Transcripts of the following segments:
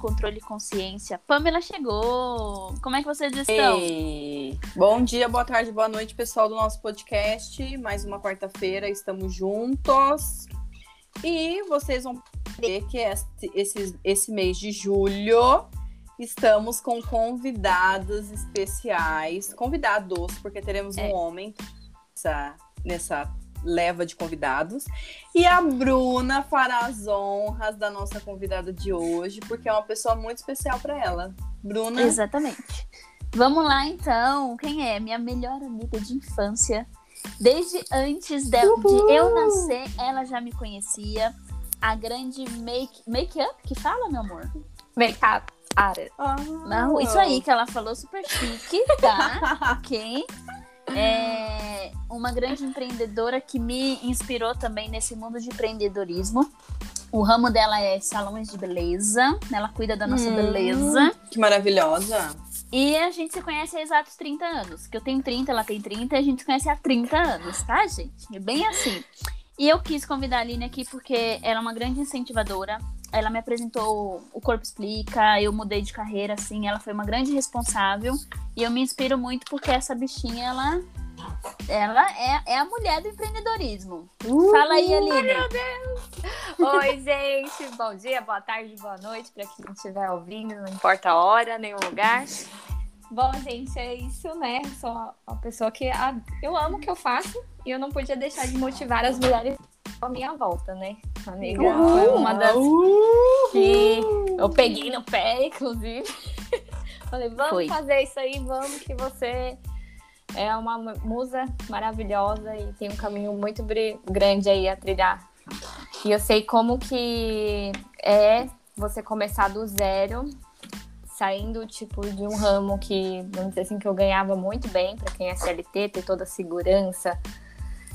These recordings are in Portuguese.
Controle e Consciência. Pamela chegou! Como é que vocês estão? Ei. Bom dia, boa tarde, boa noite, pessoal do nosso podcast. Mais uma quarta-feira, estamos juntos. E vocês vão ver que esse, esse, esse mês de julho estamos com convidados especiais. Convidados, porque teremos É. um homem nessa, nessa leva de convidados. E a Bruna fará as honras da nossa convidada de hoje, porque é uma pessoa muito especial para ela. Bruna. Exatamente. Vamos lá, então. Quem é? Minha melhor amiga de infância. Desde antes de, de eu nascer, ela já me conhecia. A grande make- make-up que fala, meu amor? Make-up artist. Ah. Não, isso aí que ela falou super chique, tá? ok. É uma grande empreendedora que me inspirou também nesse mundo de empreendedorismo. O ramo dela é salões de beleza. Ela cuida da nossa Hum. beleza. Que maravilhosa. E a gente se conhece há exatos 30 anos. Que eu tenho 30, ela tem 30, e a gente se conhece há 30 anos, tá, gente? É bem assim. E eu quis convidar a Aline aqui porque ela é uma grande incentivadora. Ela me apresentou o Corpo Explica, eu mudei de carreira, assim, ela foi uma grande responsável. E eu me inspiro muito porque essa bichinha, ela, ela é, é a mulher do empreendedorismo. Fala aí, Aline. Oi, gente. Bom dia, boa tarde, boa noite para quem estiver ouvindo, não importa a hora, nem o lugar. Bom, gente, é isso, né? Sou uma pessoa que a- eu amo o que eu faço e eu não podia deixar de motivar as mulheres à minha volta, né? A nega foi uma das que eu peguei no pé, inclusive. Falei, vamos Foi. fazer isso aí, vamos, que você é uma musa maravilhosa e tem um caminho muito grande aí a trilhar. E eu sei como que é você começar do zero, saindo tipo de um ramo que, vamos dizer assim, que eu ganhava muito bem para quem é CLT, ter toda a segurança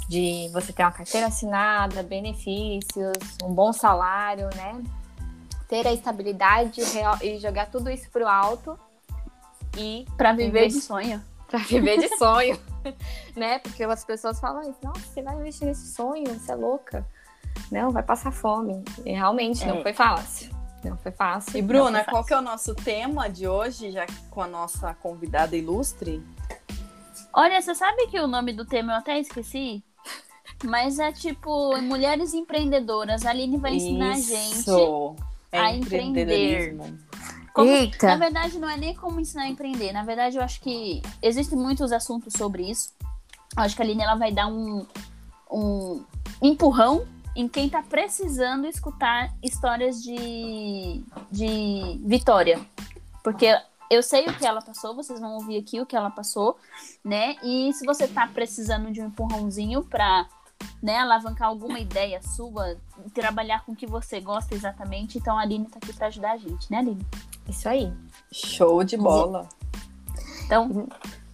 de você ter uma carteira assinada, benefícios, um bom salário, né? Ter a estabilidade real- e jogar tudo isso pro alto e Pra viver de sonho. para viver de sonho, né? Porque as pessoas falam isso, nossa, você vai investir nesse sonho, você é louca. Não, vai passar fome. E realmente É. não foi fácil. Não foi fácil. E Bruna, foi qual que é o nosso tema de hoje, já que com a nossa convidada ilustre? Olha, você sabe que o nome do tema eu até esqueci? Mas é tipo Mulheres Empreendedoras. A Aline vai ensinar a gente. Isso. É a empreender. Como- Eita. Na verdade, não é nem como ensinar a empreender. Na verdade, eu acho que existem muitos assuntos sobre isso. Eu acho que a Aline ela vai dar um, um empurrão em quem tá precisando escutar histórias de, de vitória. Porque eu sei o que ela passou, vocês vão ouvir aqui o que ela passou, né? E se você tá precisando de um empurrãozinho pra né, alavancar alguma ideia sua, trabalhar com o que você gosta exatamente, então a Aline tá aqui pra ajudar a gente, né, Aline? Isso aí. Show de bola. Então,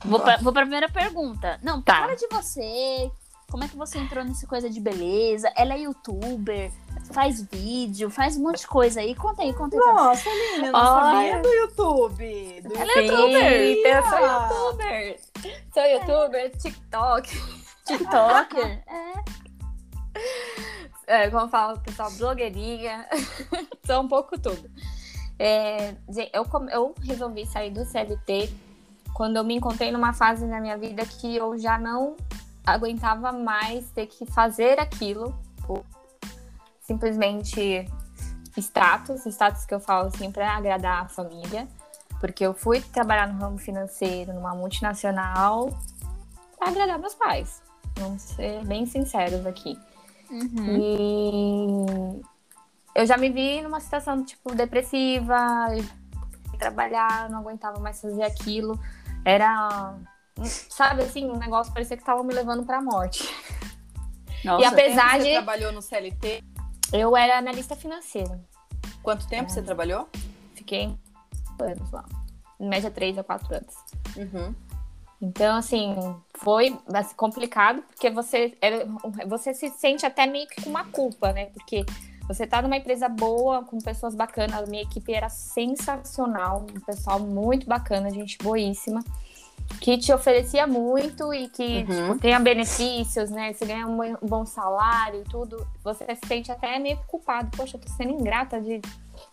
vou pra, vou pra primeira pergunta. Não, Tá. fala de você. Como é que você entrou nessa coisa de beleza? Ela é youtuber, faz vídeo, faz um monte de coisa aí. Conta aí, conta aí. Nossa, Aline, eu não Olha. sabia do YouTube. Do Ela é youtuber. Eu sou youtuber. Sou youtuber, TikTok. TikToker. É. É, como fala o pessoal, blogueirinha. sou um pouco tudo. É, eu, eu resolvi sair do CLT quando eu me encontrei numa fase na minha vida que eu já não aguentava mais ter que fazer aquilo por simplesmente status, status que eu falo assim para agradar a família, porque eu fui trabalhar no ramo financeiro numa multinacional para agradar meus pais. Vamos ser bem sinceros aqui. Uhum. E eu já me vi numa situação, tipo, depressiva, trabalhar, não aguentava mais fazer aquilo. Era, sabe assim, um negócio parecia que tava me levando pra morte. Nossa, E apesar Tempo Você de- trabalhou no CLT? Eu era analista financeira. Quanto tempo É. você trabalhou? Fiquei anos lá. Em média, três a quatro anos. Uhum. Então, assim, foi assim, complicado, porque você, era- você se sente até meio que com uma culpa, né? Porque você tá numa empresa boa, com pessoas bacanas, a minha equipe era sensacional, um pessoal muito bacana, gente boíssima. Que te oferecia muito e que Uhum. tipo, tenha benefícios, né? Você ganha um bom salário e tudo, você se sente até meio culpado. Poxa, eu tô sendo ingrata de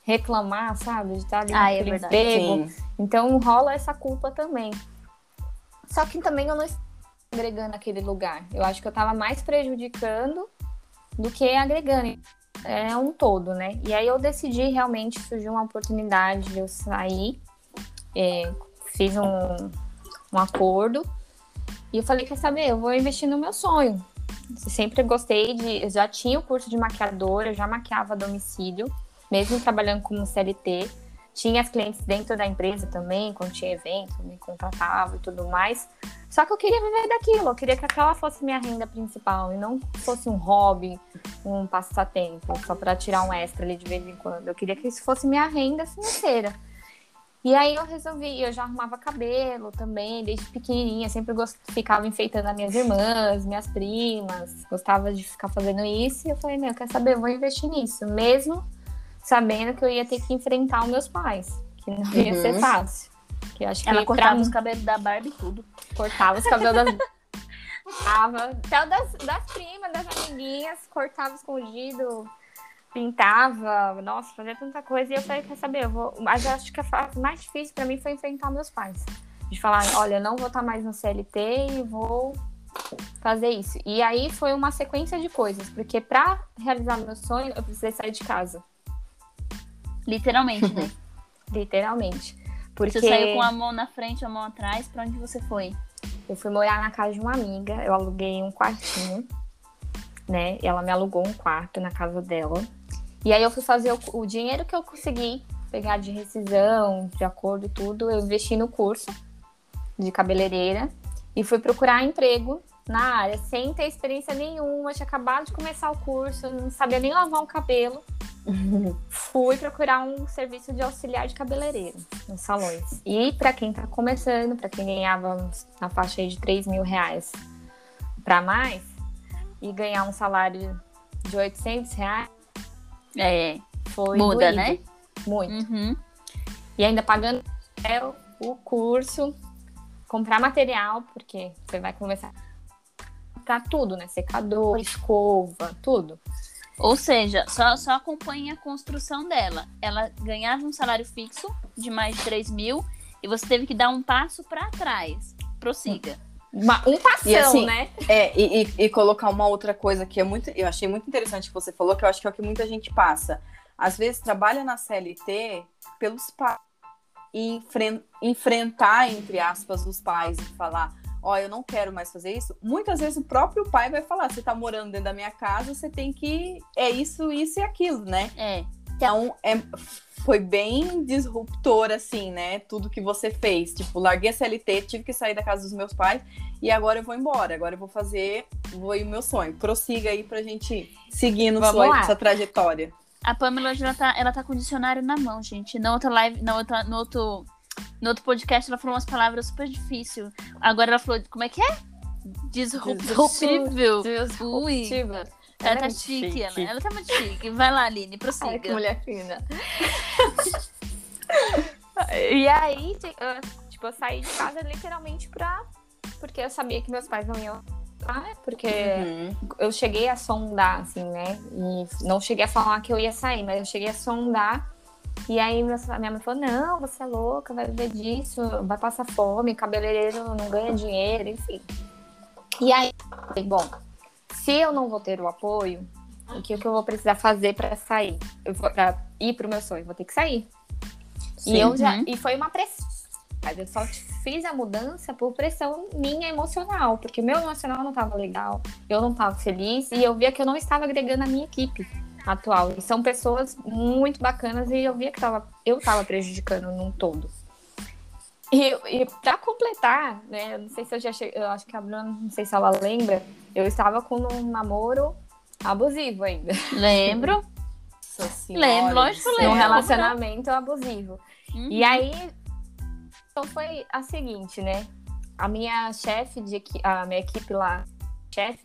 reclamar, sabe? De estar ali Ah, é verdade. emprego. Sim. Então rola essa culpa também. Só que também eu não estava agregando aquele lugar. Eu acho que eu estava mais prejudicando do que agregando. É um todo, né? E aí eu decidi realmente, surgiu uma oportunidade de eu sair, é, fiz um, um acordo e eu falei, quer saber, eu vou investir no meu sonho. Sempre gostei de. Eu já tinha o curso de maquiadora, eu já maquiava a domicílio, mesmo trabalhando como CLT. Tinha as clientes dentro da empresa também, quando tinha evento, me contratava e tudo mais. Só que eu queria viver daquilo, eu queria que aquela fosse minha renda principal e não fosse um hobby, um passatempo, só para tirar um extra ali de vez em quando. Eu queria que isso fosse minha renda financeira. E aí eu resolvi, eu já arrumava cabelo também, desde pequenininha, sempre gost... ficava enfeitando as minhas irmãs, minhas primas, gostava de ficar fazendo isso. E eu falei, meu, quer saber, eu vou investir nisso, mesmo sabendo que eu ia ter que enfrentar os meus pais, que não ia ser Uhum. fácil. Que eu acho que Ela pra cortava mim- os cabelos da Barbie e tudo. cortava os cabelos das. cortava, até o das, das primas, das amiguinhas, cortava escondido, pintava, nossa, fazia tanta coisa. E eu falei, quer saber, eu vou. Mas eu acho que a fase mais difícil pra mim foi enfrentar meus pais. De falar, olha, eu não vou estar mais no CLT e vou fazer isso. E aí foi uma sequência de coisas, porque pra realizar meu sonho, eu precisei sair de casa, Literalmente, né? literalmente. Porque Você saiu com a mão na frente, a mão atrás, pra onde você foi? Eu fui morar na casa de uma amiga, eu aluguei um quartinho, né? Ela me alugou um quarto na casa dela. E aí eu fui fazer o, o dinheiro que eu consegui pegar de rescisão, de acordo e tudo, eu investi no curso de cabeleireira e fui procurar emprego na área, sem ter experiência nenhuma, tinha acabado de começar o curso, não sabia nem lavar um cabelo. Fui procurar um serviço de auxiliar de cabeleireiro nos salões. E para quem tá começando, para quem ganhava na faixa aí de 3 mil reais para mais, e ganhar um salário de 800 reais, É. foi Muda, doído. né? Muito. Uhum. E ainda pagando o curso, comprar material, porque você vai começar a tudo, né? Secador, escova, tudo. Ou seja, só, só acompanhe a construção dela. Ela ganhava um salário fixo de mais de 3 mil e você teve que dar um passo pra trás. Prossiga. Uma, um passão, E assim, né? É, e, e- e colocar uma outra coisa que é muito. Eu achei muito interessante que você falou, que eu acho que é o que muita gente passa. Às vezes trabalha na CLT pelos pais. E enfren- enfrentar, entre aspas, os pais e falar. Ó, eu não quero mais fazer isso. Muitas vezes o próprio pai vai falar: você tá morando dentro da minha casa, você tem que. É isso, isso e aquilo, né? É. Então, é, foi bem disruptor, assim, né? Tudo que você fez. Tipo, larguei a CLT, tive que sair da casa dos meus pais e agora eu vou embora. Agora eu vou fazer, vou ir o meu sonho. Prossiga aí pra gente seguir no sua, trajetória. A Pamela hoje ela tá, ela tá com o dicionário na mão, gente. Na outra live, na outra, no, outro, no outro podcast, ela falou umas palavras super difíceis. Agora ela falou, como é que é? Disruptível. Ui. Disruptiva. Ela é tá muito chique, ela, chique. ela tá muito chique. Vai lá, Aline, Ai, que prossiga. mulher fina. e aí, tipo, eu saí de casa literalmente pra. Porque eu sabia que meus pais não iam. Ah, porque Uhum. eu cheguei a sondar, assim, né? E não cheguei a falar que eu ia sair, mas eu cheguei a sondar. E aí minha mãe falou: não, você é louca, vai viver disso, vai passar fome, cabeleireiro não ganha dinheiro, enfim. E aí, bom, se eu não vou ter o apoio, o que, que eu vou precisar fazer pra sair? Eu vou, pra ir pro meu sonho, vou ter que sair. Sim. E, eu já, Uhum. e foi uma pressão. Mas eu só fiz a mudança por pressão minha emocional, porque o meu emocional não estava legal, eu não estava feliz e eu via que eu não estava agregando a minha equipe atual. E são pessoas muito bacanas e eu via que tava, eu estava prejudicando num todo. E, e para completar, né, não sei se eu já cheguei, eu acho que a Bruna, não sei se ela lembra, eu estava com um namoro abusivo ainda. Lembro. Lembro, lógico, lembro. relacionamento abusivo. Uhum. E aí, então foi a seguinte, né? A minha chefe, de, a minha equipe lá, chefe,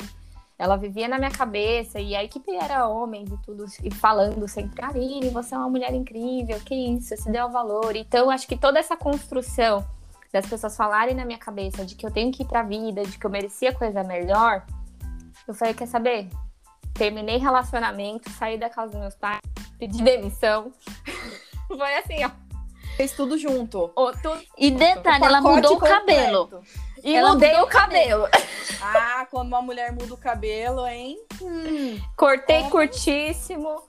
ela vivia na minha cabeça e a equipe era homens e tudo, e falando sempre, Aline, você é uma mulher incrível, que isso, se deu valor. Então, acho que toda essa construção das pessoas falarem na minha cabeça de que eu tenho que ir pra vida, de que eu merecia coisa melhor, eu falei, quer saber? Terminei relacionamento, saí da casa dos meus pais, pedi demissão. Foi assim, ó. Fez tudo junto. O, tudo... E detalhe, ela mudou o completo. cabelo. E Ela mudei o cabelo. Ah, quando uma mulher muda o cabelo, hein? Cortei Como? curtíssimo.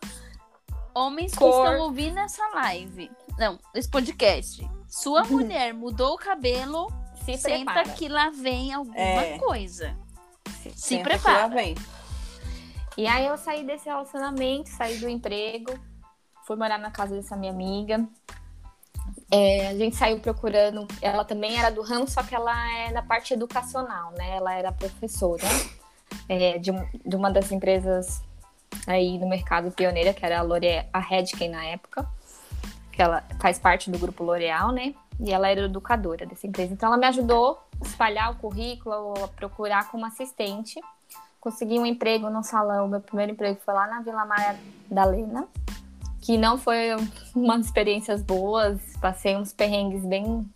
Homens que Cor. estão ouvindo essa live. Não, esse podcast. Sua mulher mudou o cabelo, Se senta prepara. que lá vem alguma É. coisa. Se que lá prepara. vem. E aí eu saí desse relacionamento, saí do emprego, fui morar na casa dessa minha amiga. É, a gente saiu procurando. Ela também era do ramo, só que ela é na parte educacional, né? Ela era professora é, de, um- de uma das empresas aí no mercado pioneira, que era a L'Oréal, a Redken na época, que ela faz parte do grupo L'Oréal, né? E ela era educadora dessa empresa. Então ela me ajudou a espalhar o currículo, a procurar como assistente consegui um emprego no salão. Meu primeiro emprego foi lá na Vila Maria da Lena, que não foi umas experiências boas. Passei uns perrengues bem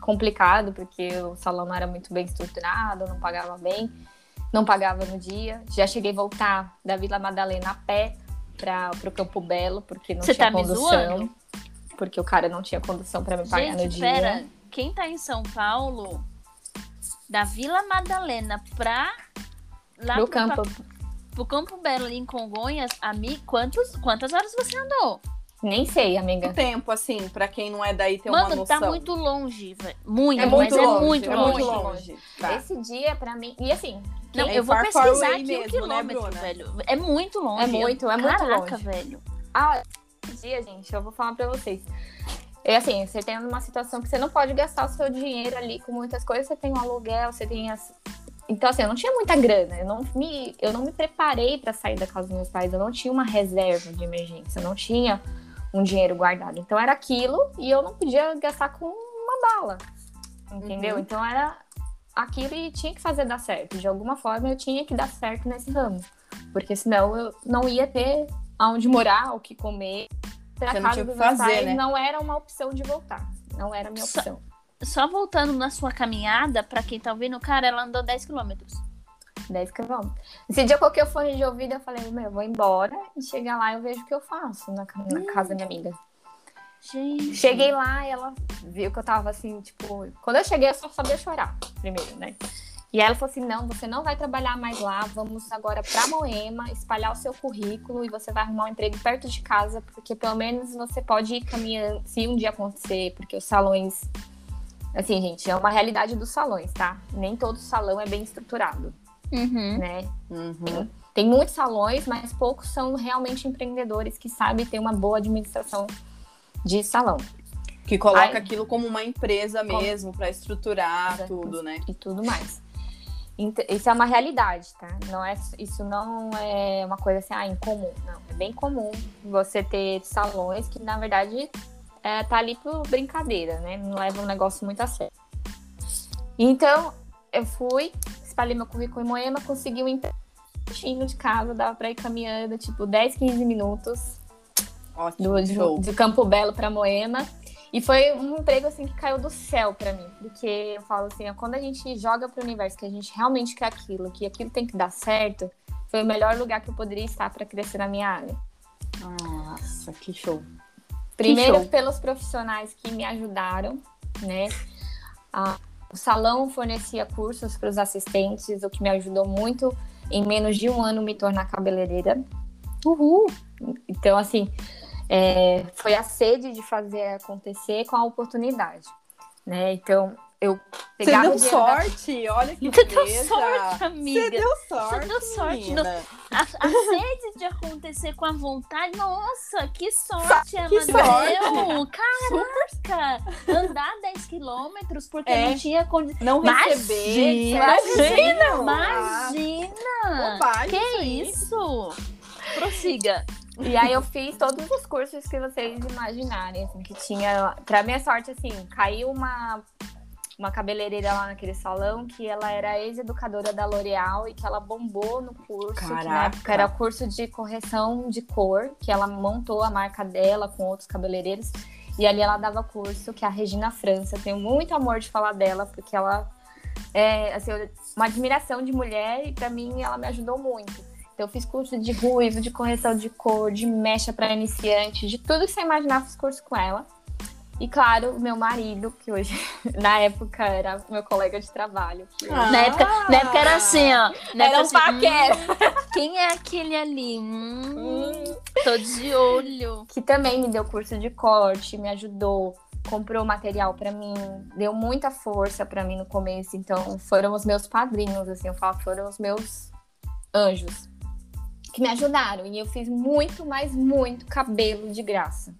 complicados, porque o salão não era muito bem estruturado, não pagava bem, não pagava no dia. Já cheguei a voltar da Vila Madalena a pé para o Campo Belo, porque não Você tinha tá condução. Porque o cara não tinha condução para me pagar no Gente, dia. pera. Quem tá em São Paulo, da Vila Madalena pra lá Pro pro, campo. Pro Campo Belo ali em Congonhas, ami, quantos, quantas horas você andou? Nem sei, amiga. Tempo, assim, pra quem não é daí ter uma Mano, noção. tá muito longe, velho. Muito, É muito mas longe, é muito é longe. muito longe. Tá. Esse dia, pra mim. E assim, Não, É eu vou pesquisar aqui mesmo, o né, quilômetro, Bruna? velho. É muito longe. É muito, é muito Caraca, longe. velho. Ah, esse dia, gente, eu vou falar pra vocês. É assim, você tem uma situação que você não pode gastar o seu dinheiro ali com muitas coisas, você tem um aluguel, você tem as. Então, assim, eu não tinha muita grana, eu não me, eu não me preparei pra sair da casa dos meus pais, eu não tinha uma reserva de emergência, eu não tinha um dinheiro guardado. Então era aquilo e eu não podia gastar com uma bala. Entendeu? Uhum. Então era aquilo e tinha que fazer dar certo. De alguma forma eu tinha que dar certo nesse ramo. Porque senão eu não ia ter aonde morar, o que comer. Pra Você não casa tinha o dos que meus fazer, pais né? não era uma opção de voltar. Não era a minha opção. Só voltando na sua caminhada, pra quem tá ouvindo, cara, ela andou 10 quilômetros. 10 quilômetros. Esse dia eu coloquei o fone de ouvido eu falei, meu, eu vou embora e chegar lá eu vejo o que eu faço na, na casa da minha amiga. Gente. Cheguei lá e ela viu que eu tava assim, tipo. Quando eu cheguei, eu só sabia chorar primeiro, né? E aí ela falou assim: não, você não vai trabalhar mais lá, vamos agora pra Moema, espalhar o seu currículo e você vai arrumar um emprego perto de casa, porque pelo menos você pode ir caminhando, se um dia acontecer, porque os salões. Assim, gente, é uma realidade dos salões, tá? Nem todo salão é bem estruturado, Uhum. né? Uhum. Tem muitos salões, mas poucos são realmente empreendedores que sabem ter uma boa administração de salão. Que coloca Ai. aquilo como uma empresa mesmo, pra estruturar Exato. tudo, né? e tudo mais. Isso é uma realidade, tá? Não é, isso não é uma coisa assim, ah, incomum. Não, é bem comum você ter salões que, na verdade, é, tá ali por brincadeira, né? Não leva um negócio muito a sério. Então, eu fui, espalhei meu currículo em Moema, consegui um emprego de casa, dava pra ir caminhando, tipo, 10, 15 minutos Ótimo, do, de, de Campo Belo para Moema. E foi um emprego assim que caiu do céu para mim, porque eu falo assim, quando a gente joga pro universo que a gente realmente quer aquilo, que aquilo tem que dar certo, foi o melhor lugar que eu poderia estar para crescer na minha área. Nossa, que show. Primeiro pelos profissionais que me ajudaram, né? A- o salão fornecia cursos para os assistentes, o que me ajudou muito em menos de um ano me tornar cabeleireira. Uhul. Então, assim, é, foi a sede de fazer acontecer com a oportunidade, né? Então, eu Você pegava deu o dinheiro da- sorte, olha que Você deu sorte, amiga. Você deu sorte, deu sorte, menina. A, a sede de acontecer com a vontade, nossa, que sorte ela que sorte. deu! Caraca! Andar 10 quilômetros porque É. não tinha condição. Não receber. Imagina. Imagina! Bobagem que isso? Prossiga. E aí eu fiz todos os cursos que vocês imaginarem, assim, que tinha. Pra minha sorte, assim, caiu uma, uma cabeleireira lá naquele salão que ela era ex-educadora da L'Oréal e que ela bombou no curso, que na Caraca. época era curso de correção de cor, que ela montou a marca dela com outros cabeleireiros. E ali ela dava curso, que é a Regina França. Eu tenho muito amor de falar dela, porque ela é assim, uma admiração de mulher e para mim ela me ajudou muito. Então, eu fiz curso de ruivo, de correção de cor, de mecha para iniciante, de tudo que você imaginar, fiz curso com ela. E claro, meu marido, que hoje, na época, era meu colega de trabalho. Ah. Na, época, na época era assim, ó. Na era um assim, paquera. hum, quem é aquele ali? Hum, tô de olho. Que também me deu curso de corte, me ajudou, comprou material para mim, deu muita força para mim no começo. Então, foram os meus padrinhos, assim, eu falo, foram os meus anjos que me ajudaram. E eu fiz muito, mas muito cabelo de graça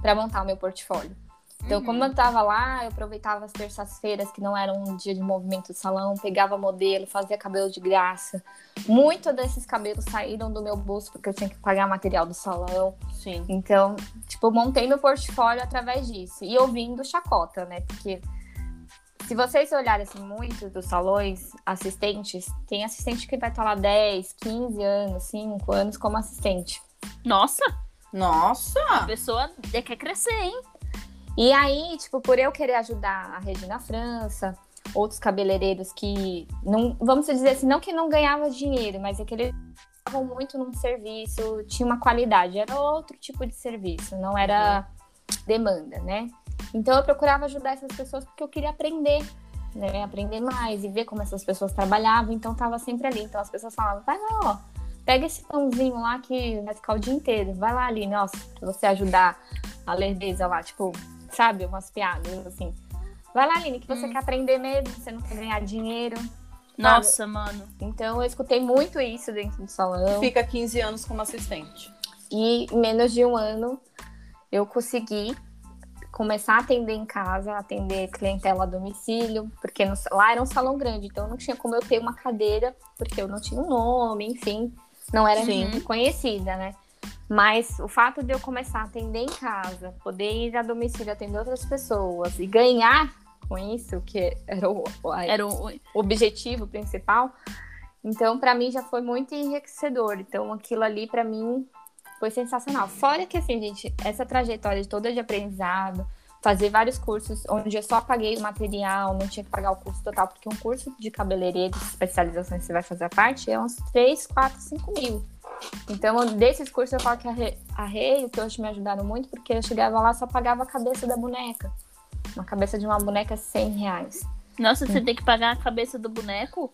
para montar o meu portfólio. Então, uhum. como eu tava lá, eu aproveitava as terças-feiras, que não eram um dia de movimento do salão, pegava modelo, fazia cabelo de graça. Muitos desses cabelos saíram do meu bolso, porque eu tinha que pagar material do salão. Sim. Então, tipo, montei meu portfólio através disso. E ouvindo chacota, né? Porque se vocês olharem assim, muito dos salões, assistentes, tem assistente que vai estar lá 10, 15 anos, 5 anos como assistente. Nossa! Nossa! A pessoa quer crescer, hein? E aí, tipo, por eu querer ajudar a Regina França, outros cabeleireiros que não, vamos dizer assim, não que não ganhava dinheiro, mas é que eles estavam muito num serviço, tinha uma qualidade, era outro tipo de serviço, não era demanda, né? Então eu procurava ajudar essas pessoas porque eu queria aprender, né? Aprender mais e ver como essas pessoas trabalhavam, então tava sempre ali. Então as pessoas falavam, vai lá, ó, pega esse pãozinho lá que vai ficar o dia inteiro. Vai lá, ali, nossa, pra você ajudar a lerdeza lá, tipo, sabe, umas piadas assim. Vai lá, Aline, que você hum. quer aprender mesmo, você não quer ganhar dinheiro. Nossa, sabe? mano. Então eu escutei muito isso dentro do salão. Fica 15 anos como assistente. E em menos de um ano eu consegui começar a atender em casa, atender clientela a domicílio, porque no, lá era um salão grande, então não tinha como eu ter uma cadeira, porque eu não tinha um nome, enfim, não era Sim. conhecida, né? Mas o fato de eu começar a atender em casa, poder ir a domicílio atender outras pessoas e ganhar com isso, que era o, era o objetivo principal, então para mim já foi muito enriquecedor. Então aquilo ali para mim foi sensacional. Fora que, assim, gente, essa trajetória toda de aprendizado, fazer vários cursos onde eu só paguei o material, não tinha que pagar o curso total, porque um curso de cabeleireiro, de especialização que você vai fazer a parte, é uns 3, 4, 5 mil. Então, desses cursos eu falo que a Rei, o que hoje me ajudaram muito, porque eu chegava lá só pagava a cabeça da boneca. Uma cabeça de uma boneca 100 reais. Nossa, você hum. tem que pagar a cabeça do boneco?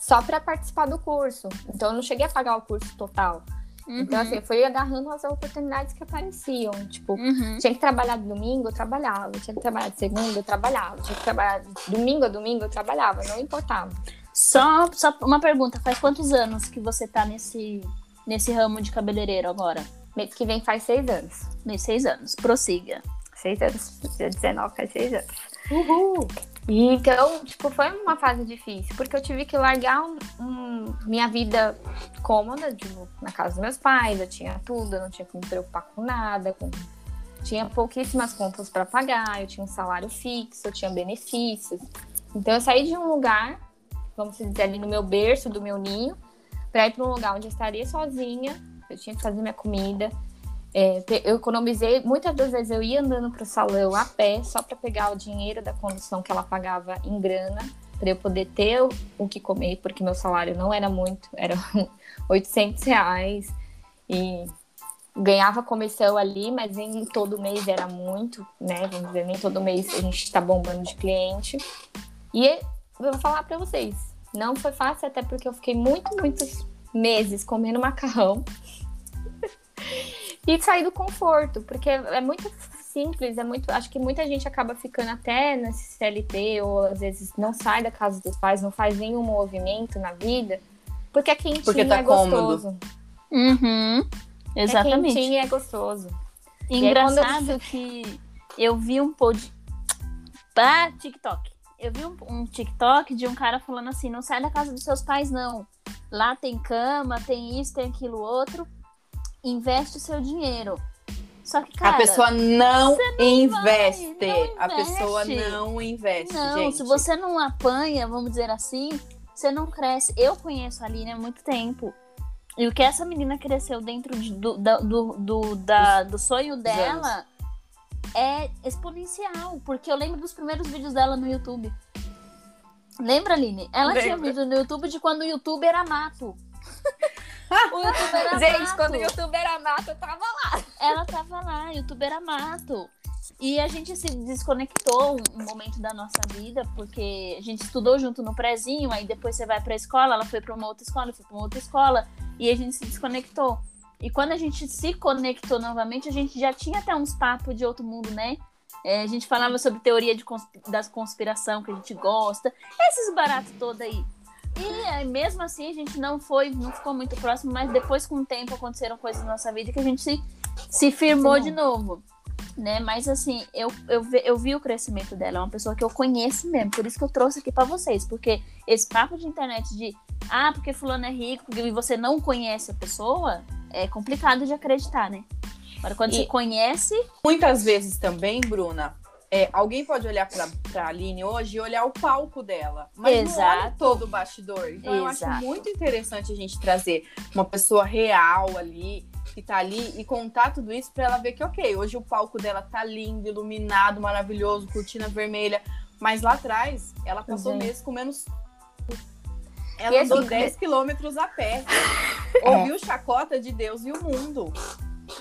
Só para participar do curso. Então, eu não cheguei a pagar o curso total. Uhum. Então, assim, eu fui agarrando as oportunidades que apareciam. Tipo, uhum. tinha que trabalhar de domingo, eu trabalhava. Tinha que trabalhar de segunda, eu trabalhava. Tinha que trabalhar de domingo a domingo, eu trabalhava. Não importava. Só, só uma pergunta. Faz quantos anos que você tá nesse, nesse ramo de cabeleireiro agora? Mês que vem faz seis anos. Mês seis anos. Prossiga. Seis anos. Dia 19 faz seis anos. Uhul! E então, tipo, foi uma fase difícil, porque eu tive que largar um, um, minha vida cômoda, tipo, na casa dos meus pais, eu tinha tudo, eu não tinha que me preocupar com nada, com... tinha pouquíssimas contas para pagar, eu tinha um salário fixo, eu tinha benefícios. Então eu saí de um lugar, vamos dizer ali no meu berço, do meu ninho, para ir para um lugar onde eu estaria sozinha, eu tinha que fazer minha comida, é, eu economizei, muitas das vezes eu ia andando para o salão a pé, só para pegar o dinheiro da condução que ela pagava em grana, para eu poder ter o, que comer, porque meu salário não era muito, era 800 reais, e ganhava comissão ali, mas nem todo mês era muito, né? Vamos dizer, nem todo mês a gente está bombando de cliente. E eu vou falar para vocês, não foi fácil, até porque eu fiquei muito, muitos meses comendo macarrão. e sair do conforto, porque é muito simples, é muito, acho que muita gente acaba ficando até nesse CLT ou às vezes não sai da casa dos pais, não faz nenhum movimento na vida, porque é quentinho porque tá é gostoso. Uhum. Exatamente. É quentinho e é gostoso. Engraçado eu... que eu vi um pod ah, TikTok. Eu vi um, um TikTok de um cara falando assim: não sai da casa dos seus pais, não. Lá tem cama, tem isso, tem aquilo outro investe o seu dinheiro. Só que, cara, a pessoa não, não investe. Vai, não a pessoa não investe. Não, gente. se você não apanha, vamos dizer assim, você não cresce. Eu conheço a Aline há muito tempo. E o que essa menina cresceu dentro de, do, do, do, da, do sonho dela é exponencial, porque eu lembro dos primeiros vídeos dela no YouTube. Lembra, Aline? Ela tinha vídeo no YouTube de quando o YouTube era mato. o YouTube era Gente, mato. quando o YouTube era mato, eu tava lá. Ela tava lá, o YouTube era mato. E a gente se desconectou um momento da nossa vida, porque a gente estudou junto no prezinho, aí depois você vai pra escola, ela foi pra uma outra escola, eu fui pra uma outra escola, e a gente se desconectou. E quando a gente se conectou novamente, a gente já tinha até uns papos de outro mundo, né? É, a gente falava sobre teoria de consp das conspiração que a gente gosta, esses baratos todos aí. E é, mesmo assim a gente não foi, não ficou muito próximo, mas depois com o tempo aconteceram coisas na nossa vida que a gente se, se firmou Sim. de novo. Né? Mas assim, eu, eu, eu vi o crescimento dela, é uma pessoa que eu conheço mesmo, por isso que eu trouxe aqui para vocês, porque esse papo de internet de ah, porque fulano é rico e você não conhece a pessoa, é complicado de acreditar, né? Agora, quando e você conhece. Muitas vezes também, Bruna, é, alguém pode olhar pra, pra Aline hoje e olhar o palco dela, mas Exato. não olha todo o bastidor. Então, Exato. eu acho muito interessante a gente trazer uma pessoa real ali, que tá ali, e contar tudo isso pra ela ver que, ok, hoje o palco dela tá lindo, iluminado, maravilhoso, cortina vermelha, mas lá atrás ela passou uhum. meses com menos ela e andou assim, 10 quilômetros a pé. ouviu chacota de Deus e o mundo.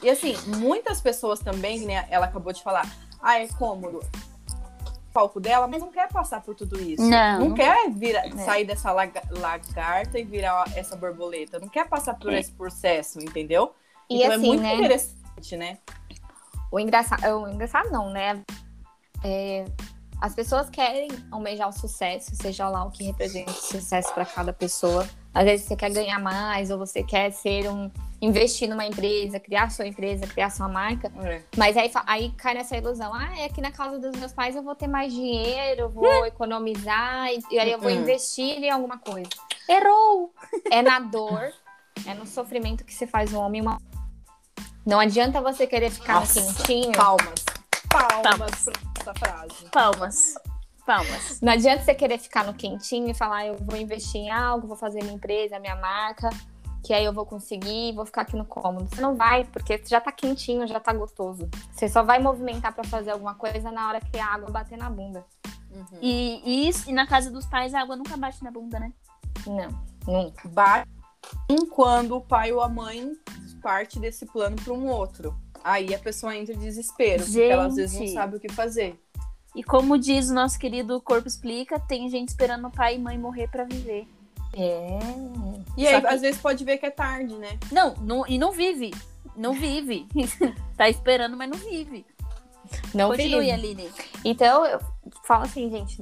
E assim, muitas pessoas também, né, ela acabou de falar, ah, é cômodo. O palco dela, mas não quer passar por tudo isso. Não. Não quer virar, é. sair dessa lagarta e virar essa borboleta. Não quer passar por é. esse processo, entendeu? E então é assim, é muito né? interessante, né? O engraçado, o engraçado não, né? É, as pessoas querem almejar o sucesso, seja lá o que representa o sucesso para cada pessoa. Às vezes você quer ganhar mais, ou você quer ser um. Investir numa empresa, criar sua empresa, criar sua marca. É. Mas aí, aí cai nessa ilusão. Ah, é que na casa dos meus pais eu vou ter mais dinheiro, vou hum. economizar, e, aí eu vou hum. investir em alguma coisa. Errou! É na dor, é no sofrimento que se faz o homem uma. Não adianta você querer ficar Nossa, no quentinho. Palmas. Palmas, Palmas. essa frase. Palmas. Palmas. Não adianta você querer ficar no quentinho e falar, eu vou investir em algo, vou fazer minha empresa, minha marca, que aí eu vou conseguir, vou ficar aqui no cômodo. Você não vai, porque já tá quentinho, já tá gostoso. Você só vai movimentar para fazer alguma coisa na hora que a água bater na bunda. Uhum. E, e, isso, e na casa dos pais a água nunca bate na bunda, né? Não, nunca. Bate quando o pai ou a mãe parte desse plano para um outro. Aí a pessoa entra em desespero, gente. porque ela às vezes não sabe o que fazer. E como diz o nosso querido Corpo Explica, tem gente esperando o pai e mãe morrer para viver. É. E aí, que... às vezes pode ver que é tarde, né? Não, não e não vive. Não vive. tá esperando, mas não vive. Não Continue, vive. Aline. Então, eu falo assim, gente,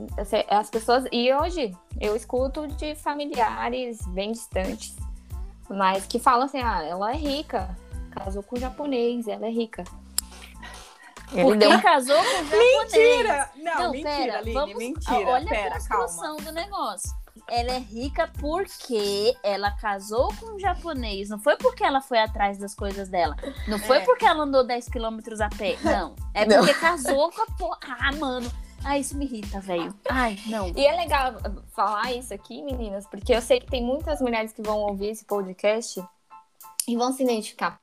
as pessoas. E hoje eu escuto de familiares bem distantes, mas que falam assim: ah, ela é rica casou com um japonês, ela é rica. Ele Porque deu... casou com um japonês. Mentira! Não, não mentira, pera, Aline, vamos... mentira. Olha pera, a construção calma. do negócio. Ela é rica porque ela casou com um japonês. Não foi porque ela foi atrás das coisas dela. Não foi é. porque ela andou 10 quilômetros a pé. Não. É porque não. casou com a porra. Ah, mano. Ah, isso me irrita, velho. Ai, não. E é legal falar isso aqui, meninas, porque eu sei que tem muitas mulheres que vão ouvir esse podcast e vão se identificar.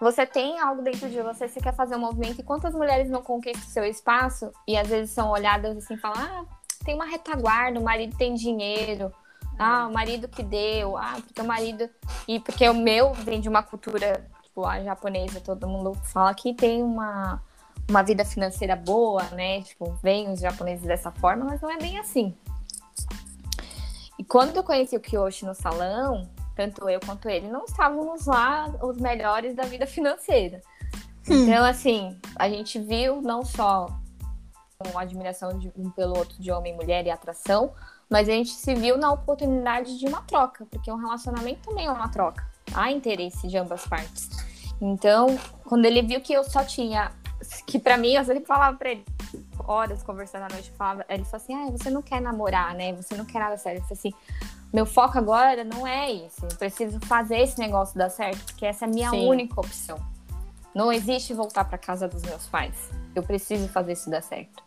Você tem algo dentro de você, você quer fazer um movimento, e quantas mulheres não conquistam seu espaço e às vezes são olhadas assim, falam, ah, tem uma retaguarda, o marido tem dinheiro, ah, o marido que deu, ah, porque o marido. E porque o meu vem de uma cultura, tipo, a japonesa, todo mundo fala que tem uma, uma vida financeira boa, né? Tipo, vem os japoneses dessa forma, mas não é bem assim. E quando eu conheci o Kyoshi no salão, tanto eu quanto ele, não estávamos lá os melhores da vida financeira. Hum. Então, assim, a gente viu não só admiração de um pelo outro de homem e mulher e atração, mas a gente se viu na oportunidade de uma troca, porque um relacionamento também é uma troca. Há interesse de ambas partes. Então, quando ele viu que eu só tinha. Que para mim, eu sempre falava pra ele, horas conversando à noite, falava, ele falou assim: ah, você não quer namorar, né? Você não quer nada sério. Eu falei assim: meu foco agora não é isso. Eu preciso fazer esse negócio dar certo, porque essa é a minha Sim. única opção. Não existe voltar para casa dos meus pais. Eu preciso fazer isso dar certo.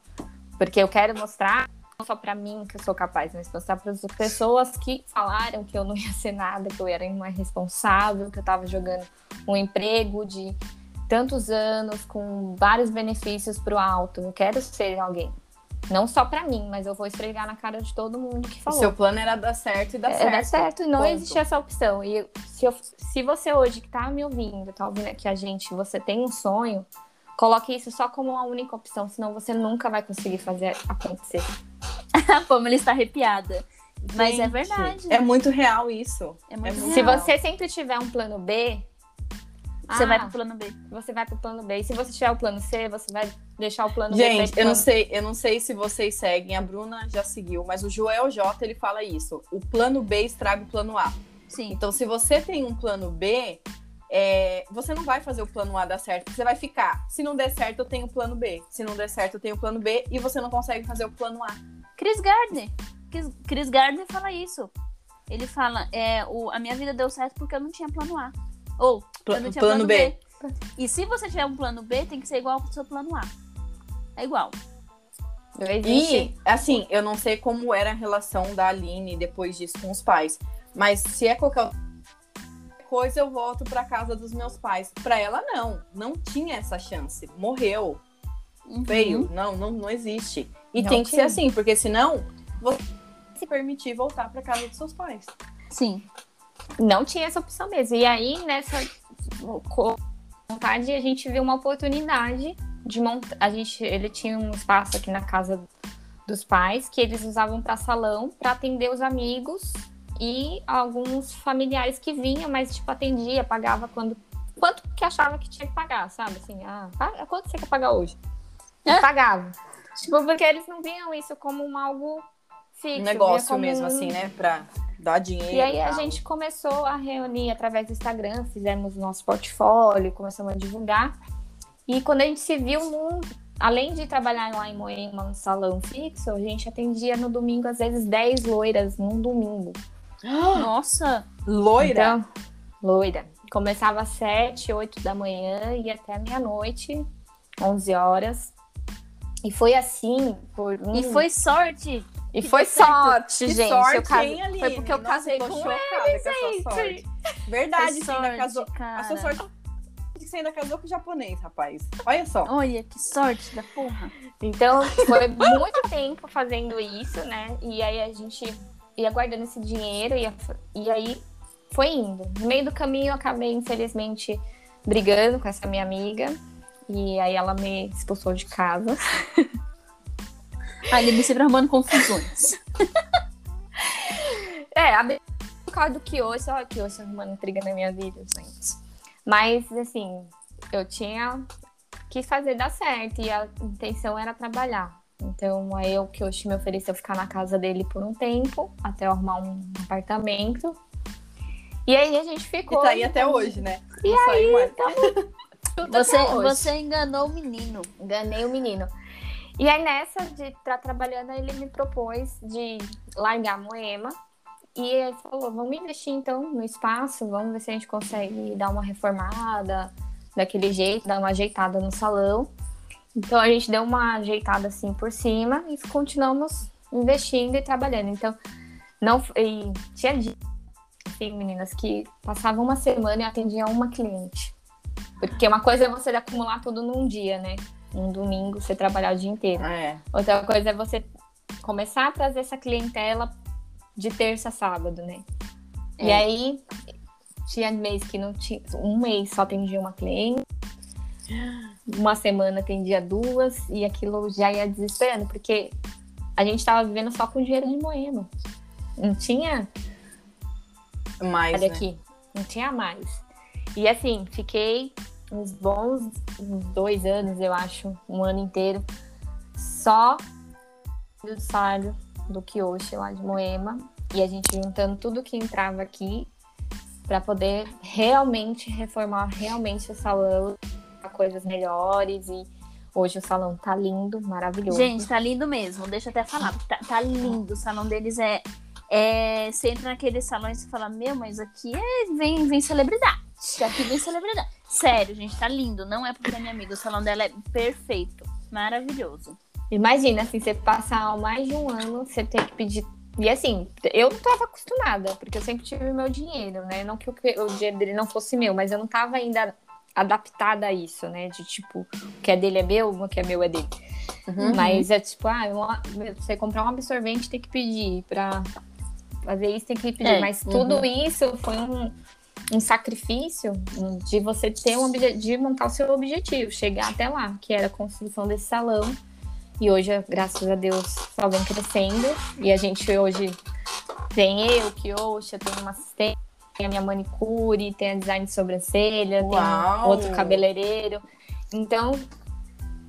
Porque eu quero mostrar não só para mim que eu sou capaz, mas mostrar para as pessoas que falaram que eu não ia ser nada, que eu era uma irresponsável, que eu estava jogando um emprego de tantos anos, com vários benefícios pro alto. Eu quero ser alguém. Não só pra mim, mas eu vou esfregar na cara de todo mundo que O falou. seu plano era dar certo e dar É, certo. dá certo, e não Ponto. existe essa opção. E se, eu- se você hoje que tá me ouvindo, tá ouvindo aqui a gente, você tem um sonho, coloque isso só como uma única opção, senão você nunca vai conseguir fazer acontecer. A Pamela está arrepiada. Mas é Gente, verdade. É muito real isso. É muito muito Se real. você sempre tiver um plano B, Você ah, vai pro plano B. você vai pro plano B. E se você tiver o plano C, você vai deixar o plano B. Gente, eu não sei, eu não sei se vocês seguem, a Bruna já seguiu, mas o Joel J ele fala isso. O plano B estraga o plano A. Sim. Então, se você tem um plano B, é, você não vai fazer o plano A dar certo. Você vai ficar. Se não der certo, eu tenho o plano B. Se não der certo, eu tenho o plano B e você não consegue fazer o plano A. Chris Gardner. Chris, Chris Gardner fala isso. Ele fala, é, o, a minha vida deu certo porque eu não tinha plano A. Ou, Pla- eu não tinha plano plano, B. B. E se você tiver um plano B, tem que ser igual ao seu plano A. É igual. E, assim, eu não sei como era a relação da Aline depois disso com os pais. Mas se é qualquer coisa, eu volto pra casa dos meus pais. Pra ela, não. Não tinha essa chance. Morreu. Uhum. Veio. Não, não, não existe. E Não tem que ser assim, porque senão você se permitir voltar pra casa dos seus pais. Sim. Não tinha essa opção mesmo. E aí, nessa vontade, a gente viu uma oportunidade de montar. A gente, ele tinha um espaço aqui na casa dos pais que eles usavam para salão para atender os amigos e alguns familiares que vinham, mas tipo atendia, pagava quando quanto que achava que tinha que pagar, sabe? Assim, ah, quanto você quer pagar hoje? E É? pagava. Tipo, porque eles não viam isso como um algo fixo. Um negócio mesmo, um- assim, né? Pra dar dinheiro. e aí a tal. gente começou a reunir através do Instagram, fizemos nosso portfólio, começamos a divulgar. E quando a gente se viu, num- além de trabalhar lá em Moema, no salão fixo, a gente atendia no domingo, às vezes, 10 loiras num domingo. Nossa. Loira? Então, loira. Começava às 7, 8 da manhã e até meia-noite, 11 horas. E foi assim por um... E foi sorte. e foi sorte, Que gente. sorte, eu casei- hein, Aline? Foi porque eu Nossa, casei com chocada ele, com a sua sorte. Verdade, você ainda sorte, casou. cara. A sua sorte que você ainda casou com o japonês, rapaz. Olha só. Olha, que sorte da porra. Então, foi muito tempo fazendo isso, né? E aí a gente ia guardando esse dinheiro e, e aí foi indo. No meio do caminho, eu acabei, infelizmente, brigando com essa minha amiga. E aí ela me expulsou de casa. Aí ele sempre arrumando confusões. É, a por causa do Kyoshi, ó, Kyoshi arrumando intriga na minha vida, gente. Mas, assim, eu tinha que fazer dar certo e a intenção era trabalhar. Então, aí o Kyoshi me ofereceu ficar na casa dele por um tempo, até eu arrumar um apartamento. E aí a gente E ficou. tá aí até então, hoje, né? E Não saiu mais. tudo Você, você enganou o menino. Enganei o menino. E aí, nessa de estar trabalhando, ele me propôs de largar a Moema. E ele falou: vamos investir então no espaço, vamos ver se a gente consegue dar uma reformada daquele jeito, dar uma ajeitada no salão. Então a gente deu uma ajeitada assim por cima e continuamos investindo e trabalhando. Então, não e tinha dias, assim, meninas, que passavam uma semana e atendia uma cliente. Porque uma coisa é você acumular tudo num dia, né? Um domingo, você trabalhar o dia inteiro. É. Outra coisa é você começar a trazer essa clientela de terça a sábado, né? E É. aí, tinha mês que não tinha. Um mês só atendia uma cliente. Uma semana atendia duas. E aquilo já ia desesperando, porque a gente tava vivendo só com dinheiro de moema. Não tinha Mais, Olha né? aqui, não tinha mais. E assim, fiquei uns bons dois anos, eu acho, um ano inteiro, só do salário do Kyoshi lá de Moema. E a gente juntando tudo que entrava aqui para poder realmente reformar realmente o salão, coisas melhores. E hoje o salão tá lindo, maravilhoso. Gente, tá lindo mesmo. Deixa eu até falar. Tá, tá lindo. O salão deles é. é você entra naqueles salões e fala: Meu, mas aqui é, vem, vem celebridade. Aqui vem celebridade. Sério, gente, tá lindo. Não é porque é minha amiga. O salão dela é perfeito. Maravilhoso. Imagina, assim, você passar mais de um ano, você ter que pedir. E assim, eu não tava acostumada, porque eu sempre tive meu dinheiro, né? Não que o, que o dinheiro dele não fosse meu, mas eu não tava ainda adaptada a isso, né? De tipo, o que é dele é meu, o que é meu é dele. Uhum. Mas é tipo, ah, você comprar um absorvente tem que pedir, pra fazer isso tem que pedir. É. Mas tudo uhum. isso foi um, um sacrifício de você ter um de montar o seu objetivo, chegar até lá, que era a construção desse salão. E hoje, graças a Deus, só vem crescendo. E a gente hoje tem eu, Kiosha, tem uma assistente, tem a minha manicure, tem a design de sobrancelha, Uau. tem outro cabeleireiro. Então,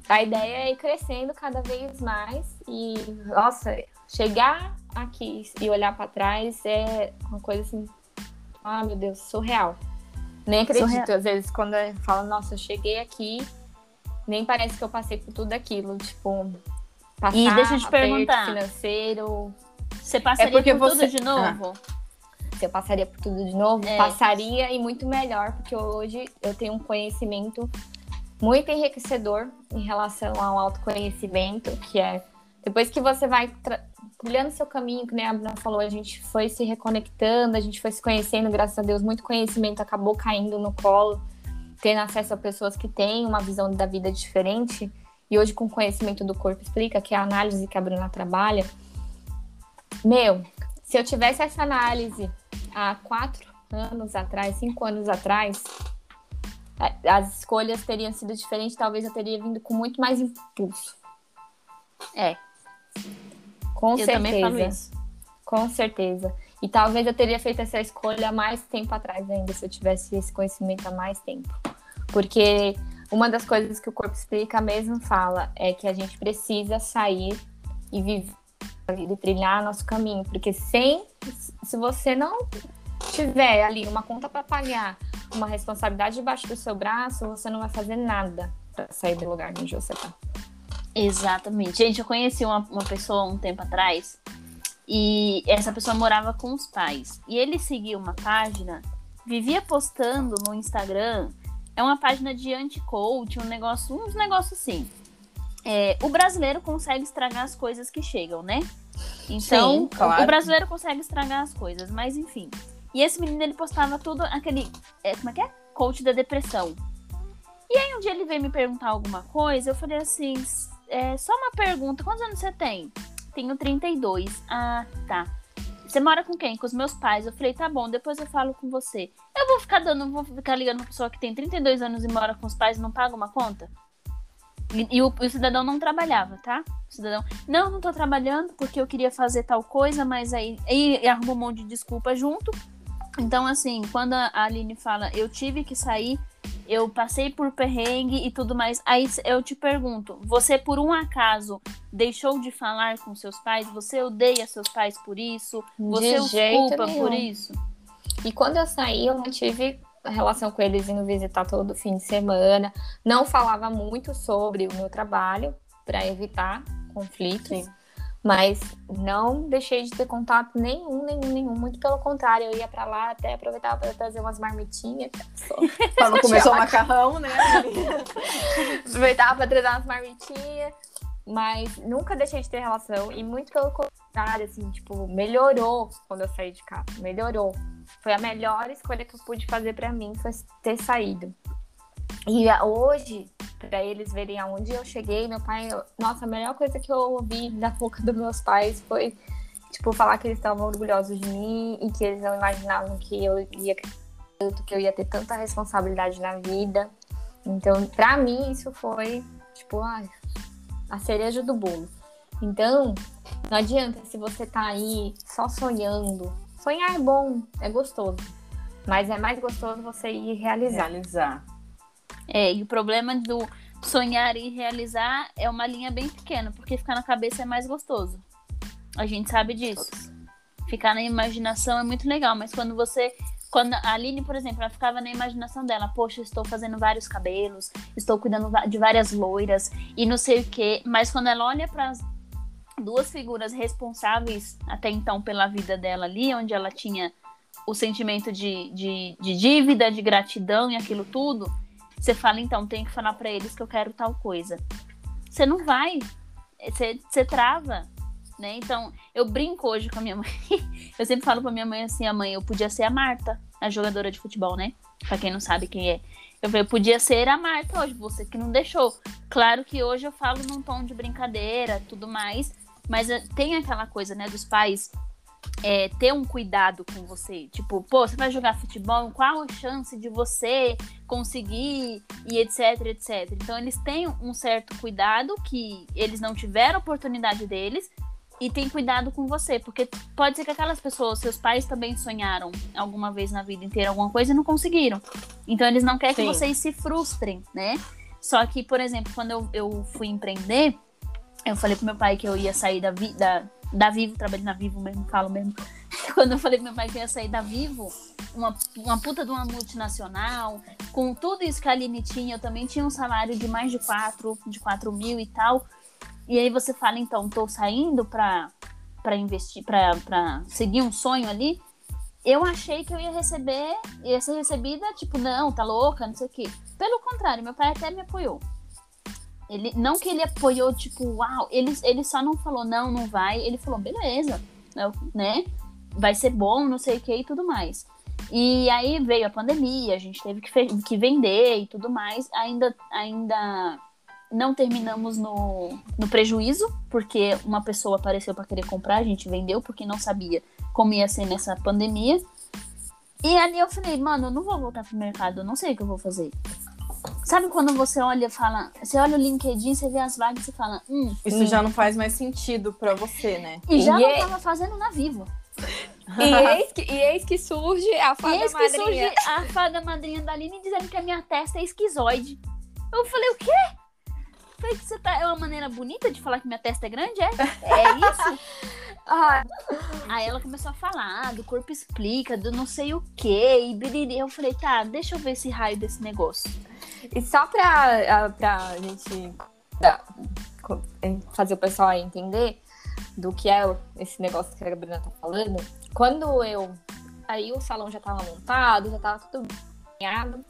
a ideia é ir crescendo cada vez mais e, nossa, chegar aqui e olhar para trás é uma coisa assim, ah, meu Deus, surreal. Nem acredito, surreal. às vezes, quando eu falo, nossa, eu cheguei aqui, nem parece que eu passei por tudo aquilo, tipo, passar e deixa eu te perguntar, financeiro. Você passaria é por você... tudo de novo? Ah se eu passaria por tudo de novo, é. passaria e muito melhor, porque hoje eu tenho um conhecimento muito enriquecedor em relação ao autoconhecimento, que é depois que você vai trilhando seu caminho, que nem a Bruna falou, a gente foi se reconectando, a gente foi se conhecendo, graças a Deus, muito conhecimento acabou caindo no colo, tendo acesso a pessoas que têm uma visão da vida diferente. E hoje, com o conhecimento do corpo explica, que é a análise que a Bruna trabalha, meu, se eu tivesse essa análise há quatro anos atrás, cinco anos atrás, as escolhas teriam sido diferentes, talvez eu teria vindo com muito mais impulso. É. Com eu certeza. Também falo isso. Com certeza. E talvez eu teria feito essa escolha há mais tempo atrás ainda, se eu tivesse esse conhecimento há mais tempo. Porque uma das coisas que o corpo explica mesmo fala é que a gente precisa sair e viver e trilhar nosso caminho, porque sem se você não tiver ali uma conta para pagar, uma responsabilidade debaixo do seu braço, você não vai fazer nada para sair do lugar onde você tá. Exatamente. Gente, eu conheci uma, uma pessoa um tempo atrás e essa pessoa morava com os pais. E ele seguia uma página, vivia postando no Instagram. É uma página de anti-coach, um negócio, uns negócios assim. É, o brasileiro consegue estragar as coisas que chegam, né? Então, Sim, claro. o brasileiro consegue estragar as coisas, mas enfim. E esse menino, ele postava tudo aquele. É, como é que é? Coach da depressão. E aí, um dia ele veio me perguntar alguma coisa, eu falei assim: é, só uma pergunta, quantos anos você tem? Tenho 32. Ah, tá. Você mora com quem? Com os meus pais. Eu falei, tá bom, depois eu falo com você. Eu vou ficar dando, vou ficar ligando pra pessoa que tem 32 anos e mora com os pais e não paga uma conta? E, e o, o, cidadão não trabalhava, tá? O cidadão, não, não tô trabalhando porque eu queria fazer tal coisa, mas aí, aí arrumou um monte de desculpa junto. Então, assim, quando a Aline fala, eu tive que sair, eu passei por perrengue e tudo mais, aí eu te pergunto, você por um acaso deixou de falar com seus pais? Você odeia seus pais por isso? Você de os culpa nenhum. por isso? E quando eu saí, eu não tive relação com eles indo visitar todo fim de semana. Não falava muito sobre o meu trabalho para evitar conflitos. Sim. Mas não deixei de ter contato nenhum, nenhum, nenhum. Muito pelo contrário, eu ia para lá até aproveitava para trazer umas marmitinhas. Para não só macarrão, né? aproveitava para trazer umas marmitinhas. Mas nunca deixei de ter relação. E muito pelo contrário, assim, tipo, melhorou quando eu saí de casa. Melhorou. Foi a melhor escolha que eu pude fazer para mim, foi ter saído. E hoje, para eles verem aonde eu cheguei, meu pai, nossa, a melhor coisa que eu ouvi da boca dos meus pais foi tipo falar que eles estavam orgulhosos de mim e que eles não imaginavam que eu ia tanto, que eu ia ter tanta responsabilidade na vida. Então, para mim isso foi tipo, ai, a cereja do bolo. Então, não adianta se você tá aí só sonhando. Sonhar é bom, é gostoso. Mas é mais gostoso você ir realizar. Realizar. É, e o problema do sonhar e realizar é uma linha bem pequena, porque ficar na cabeça é mais gostoso. A gente sabe disso. Ficar na imaginação é muito legal, mas quando você. Quando a Aline, por exemplo, ela ficava na imaginação dela, poxa, estou fazendo vários cabelos, estou cuidando de várias loiras e não sei o quê. Mas quando ela olha para as duas figuras responsáveis até então pela vida dela ali, onde ela tinha o sentimento de, de, de dívida, de gratidão e aquilo tudo, você fala, então, tem que falar para eles que eu quero tal coisa. Você não vai. Você, você trava. Né? Então, eu brinco hoje com a minha mãe. eu sempre falo pra minha mãe assim: a mãe, eu podia ser a Marta. a jogadora de futebol, né? Pra quem não sabe quem é. Eu falei, podia ser a Marta hoje, você que não deixou. Claro que hoje eu falo num tom de brincadeira, tudo mais, mas eh, tem aquela coisa, né, dos pais é, ter um cuidado com você. Tipo, pô, você vai jogar futebol, qual a chance de você conseguir e etc, etc. Então eles têm um certo cuidado que eles não tiveram oportunidade deles e tem cuidado com você, porque pode ser que aquelas pessoas, seus pais também sonharam alguma vez na vida inteira alguma coisa e não conseguiram. Então eles não querem Sim. que vocês se frustrem, né? Só que, por exemplo, quando eu, eu fui empreender, eu falei pro meu pai que eu ia sair da, da, da Vivo, trabalhei na Vivo mesmo, falo mesmo. Quando eu falei pro meu pai que eu ia sair da Vivo, uma, uma puta de uma multinacional, com tudo isso que a Aline tinha, eu também tinha um salário de mais de 4, de 4 mil e tal. E aí você fala, então, tô saindo para para investir, para seguir um sonho ali. Eu achei que eu ia receber, ia ser recebida, tipo, não, tá louca, não sei o quê. Pelo contrário, meu pai até me apoiou. Ele, não que ele apoiou, tipo, uau, ele, ele só não falou, não, não vai. Ele falou, beleza, né? Vai ser bom, não sei o que e tudo mais. E aí veio a pandemia, a gente teve que, que vender e tudo mais. Ainda, ainda não terminamos no, no prejuízo, porque uma pessoa apareceu para querer comprar, a gente vendeu porque não sabia como ia ser nessa pandemia. E ali eu falei, mano, eu não vou voltar pro mercado, eu não sei o que eu vou fazer. Sabe quando você olha e fala, você olha o LinkedIn, você vê as vagas e fala, hum. Isso hum. já não faz mais sentido para você, né? E já e não é... tava fazendo na Vivo. E eis, que, e eis que surge a fada e eis madrinha. Que surge a fada madrinha da Aline dizendo que a minha testa é esquizoide. Eu falei, o quê? Falei que você tá. É uma maneira bonita de falar que minha testa é grande, é? É isso? ah. Aí ela começou a falar do corpo explica, do não sei o quê, e biriri. Eu falei, tá, deixa eu ver esse raio desse negócio. E só pra, pra gente fazer o pessoal entender do que é esse negócio que a Gabriela tá falando, quando eu. Aí o salão já tava montado, já tava tudo banhado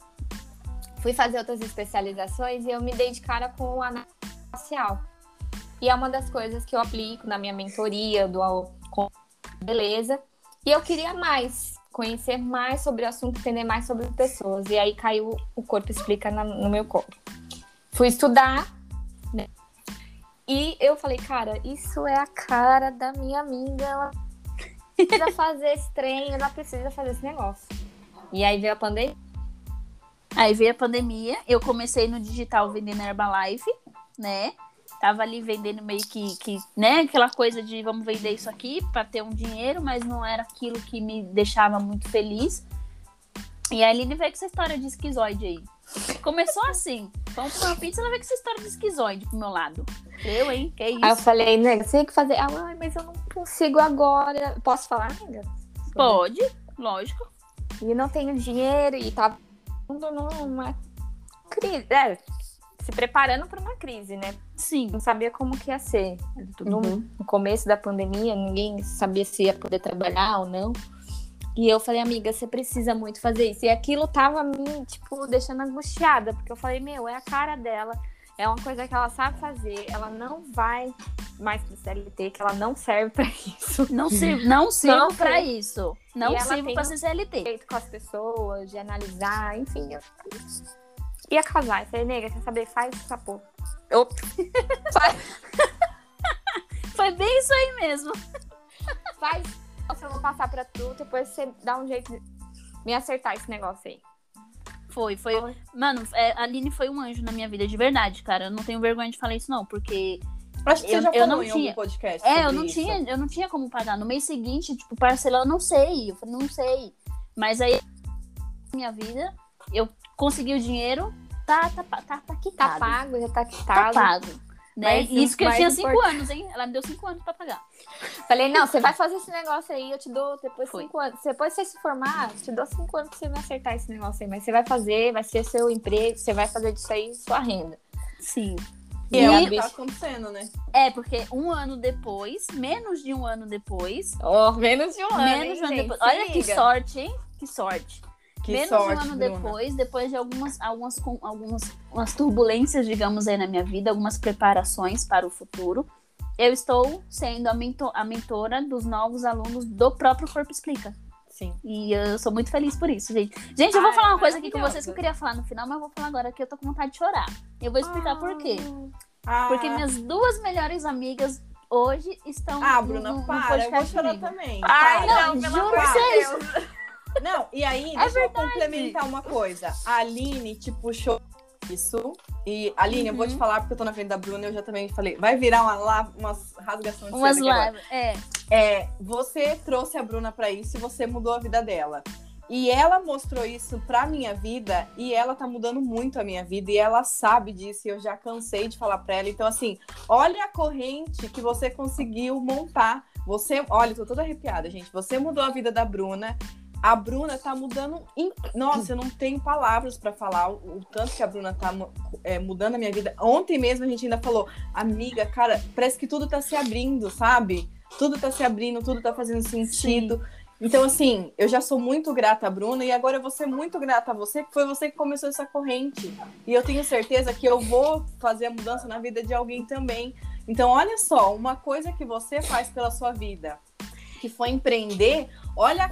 fui fazer outras especializações e eu me dei de cara com a facial. E é uma das coisas que eu aplico na minha mentoria do com beleza. E eu queria mais, conhecer mais sobre o assunto, entender mais sobre pessoas. E aí caiu o corpo explica na, no meu corpo. Fui estudar, né? E eu falei, cara, isso é a cara da minha amiga. Ela precisa fazer esse trem, ela precisa fazer esse negócio. E aí veio a pandemia Aí veio a pandemia, eu comecei no digital vendendo Herbalife, né? Tava ali vendendo meio que, que né, aquela coisa de vamos vender isso aqui para ter um dinheiro, mas não era aquilo que me deixava muito feliz. E aí ele veio com essa história de esquizoide aí. Começou assim. Vamos comer pizza, ela veio com essa história de esquizoide pro meu lado. Eu, hein? Que isso? Aí eu falei, né, você tem que fazer. Ela, mas eu não consigo agora. Posso falar, amiga? Pode, lógico. E não tenho dinheiro e tava numa crise. É, se preparando para uma crise, né? Sim. Não sabia como que ia ser. No, uhum. no começo da pandemia, ninguém sabia se ia poder trabalhar ou não. E eu falei, amiga, você precisa muito fazer isso. E aquilo tava me, tipo, deixando angustiada, porque eu falei, meu, é a cara dela é uma coisa que ela sabe fazer, ela não vai mais pro CLT, que ela não serve para isso. Não sirvo, não sirvo para isso. Não sirvo para ser CLT. Feito com as pessoas, de analisar, enfim. Eu... Ia casar. Eu falei, nega, quer saber? Faz essa porra. Eu... Faz. Foi bem isso aí mesmo. Faz. Eu vou passar pra tu, depois você dá um jeito de me acertar esse negócio aí. Foi, foi. foi. Mano, é, a Aline foi um anjo na minha vida, de verdade, cara. Eu não tenho vergonha de falar isso, não, porque. Acho que eu, você já falou eu não em tinha, algum podcast. É, eu não isso. tinha, eu não tinha como pagar. No mês seguinte, tipo, parcelar, eu não sei. Eu falei, não sei. Mas aí, minha vida, eu consegui o dinheiro, tá, tá, tá, tá quitado. Tá pago, já tá quitado. Tá pago. Né? Isso que eu tinha cinco importante. anos, hein? Ela me deu cinco anos pra pagar. Falei, não, você vai fazer esse negócio aí, eu te dou depois Foi. cinco anos. Depois você se formar, te dou cinco anos pra você me acertar esse negócio aí. Mas você vai fazer, vai ser seu emprego, você vai fazer disso aí sua renda. Sim. E, e é o que tá acontecendo, né? É, porque um ano depois, menos de um ano depois. Oh, menos de um ano. Menos de um ano depois. Olha que sorte, hein? Que sorte. Que Menos sorte, um ano Bruna. depois, depois de algumas, algumas, algumas umas turbulências, digamos, aí na minha vida, algumas preparações para o futuro, eu estou sendo a, mentor, a mentora dos novos alunos do próprio Corpo Explica. Sim. E eu sou muito feliz por isso, gente. Gente, eu vou Ah, falar é uma coisa aqui com vocês que eu queria falar no final, mas eu vou falar agora que eu tô com vontade de chorar. Eu vou explicar por quê. Ah, Porque minhas duas melhores amigas hoje estão ah Bruna, no, no para, eu vou chorar comigo. também. Ai, para. não, Não, pelo juro amor de vocês. Não, e aí, É deixa eu verdade. complementar uma coisa. A Aline te puxou isso. E, Aline, eu vou Uhum. te falar porque eu tô na frente da Bruna, eu já também falei. Vai virar uma, la- umas rasgações de Umas lives. É, É, você trouxe a Bruna pra isso e você mudou a vida dela. E ela mostrou isso pra minha vida e ela tá mudando muito a minha vida e ela sabe disso e eu já cansei de falar pra ela. Então, assim, olha a corrente que você conseguiu montar. Você, olha, eu tô toda arrepiada, gente. Você mudou a vida da Bruna. A Bruna tá mudando. em- Nossa, eu não tenho palavras pra falar o, o tanto que a Bruna tá é, mudando a minha vida. Ontem mesmo a gente ainda falou, amiga, cara, parece que tudo tá se abrindo, sabe? Tudo tá se abrindo, tudo tá fazendo sentido. Então, assim, eu já sou muito grata à Bruna e agora eu vou ser muito grata a você, que foi você que começou essa corrente. E eu tenho certeza que eu vou fazer a mudança na vida de alguém também. Então, olha só, uma coisa que você faz pela sua vida, que foi empreender, olha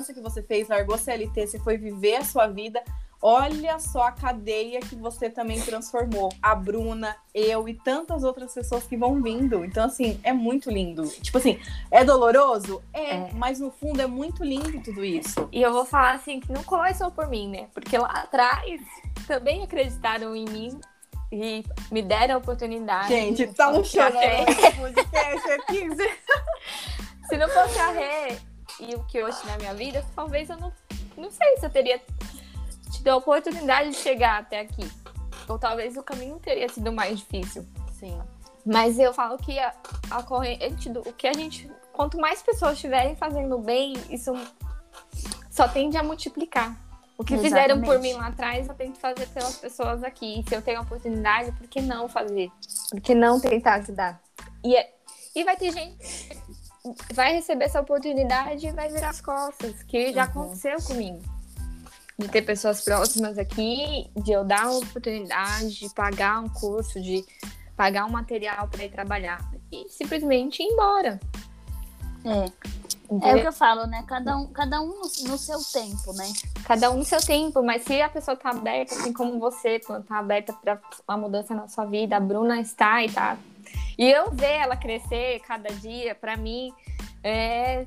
a coisa que você fez, largou CLT, você foi viver a sua vida. Olha só a cadeia que você também transformou. A Bruna, eu e tantas outras pessoas que vão vindo. Então, assim, é muito lindo. Tipo assim, é doloroso? É, É. mas no fundo é muito lindo tudo isso. E eu vou falar assim que não começou por mim, né? Porque lá atrás também acreditaram em mim e me deram a oportunidade. Gente, tá esse podcast aqui. Se não fosse a Rê e o que hoje na minha vida, talvez eu não. Não sei se eu teria tido a oportunidade de chegar até aqui. Ou talvez o caminho teria sido mais difícil. Sim. Mas eu falo que a, a corrente, do, o que a gente. Quanto mais pessoas estiverem fazendo bem, isso só tende a multiplicar. O que fizeram por Exatamente. mim lá atrás, eu tento fazer pelas pessoas aqui. E se eu tenho a oportunidade, por que não fazer? Por que não tentar ajudar? E, é- e vai ter gente vai receber essa oportunidade e vai virar as costas, que já Uhum. aconteceu comigo. De ter pessoas próximas aqui, de eu dar uma oportunidade, de pagar um curso, de pagar um material para ir trabalhar e simplesmente ir embora. é. É o entendeu? que eu falo, né? Cada um, cada um no, no seu tempo, né? Cada um no seu tempo, mas se a pessoa tá aberta, assim como você, tá aberta para uma mudança na sua vida, a Bruna está e tá. E eu ver ela crescer cada dia, para mim, é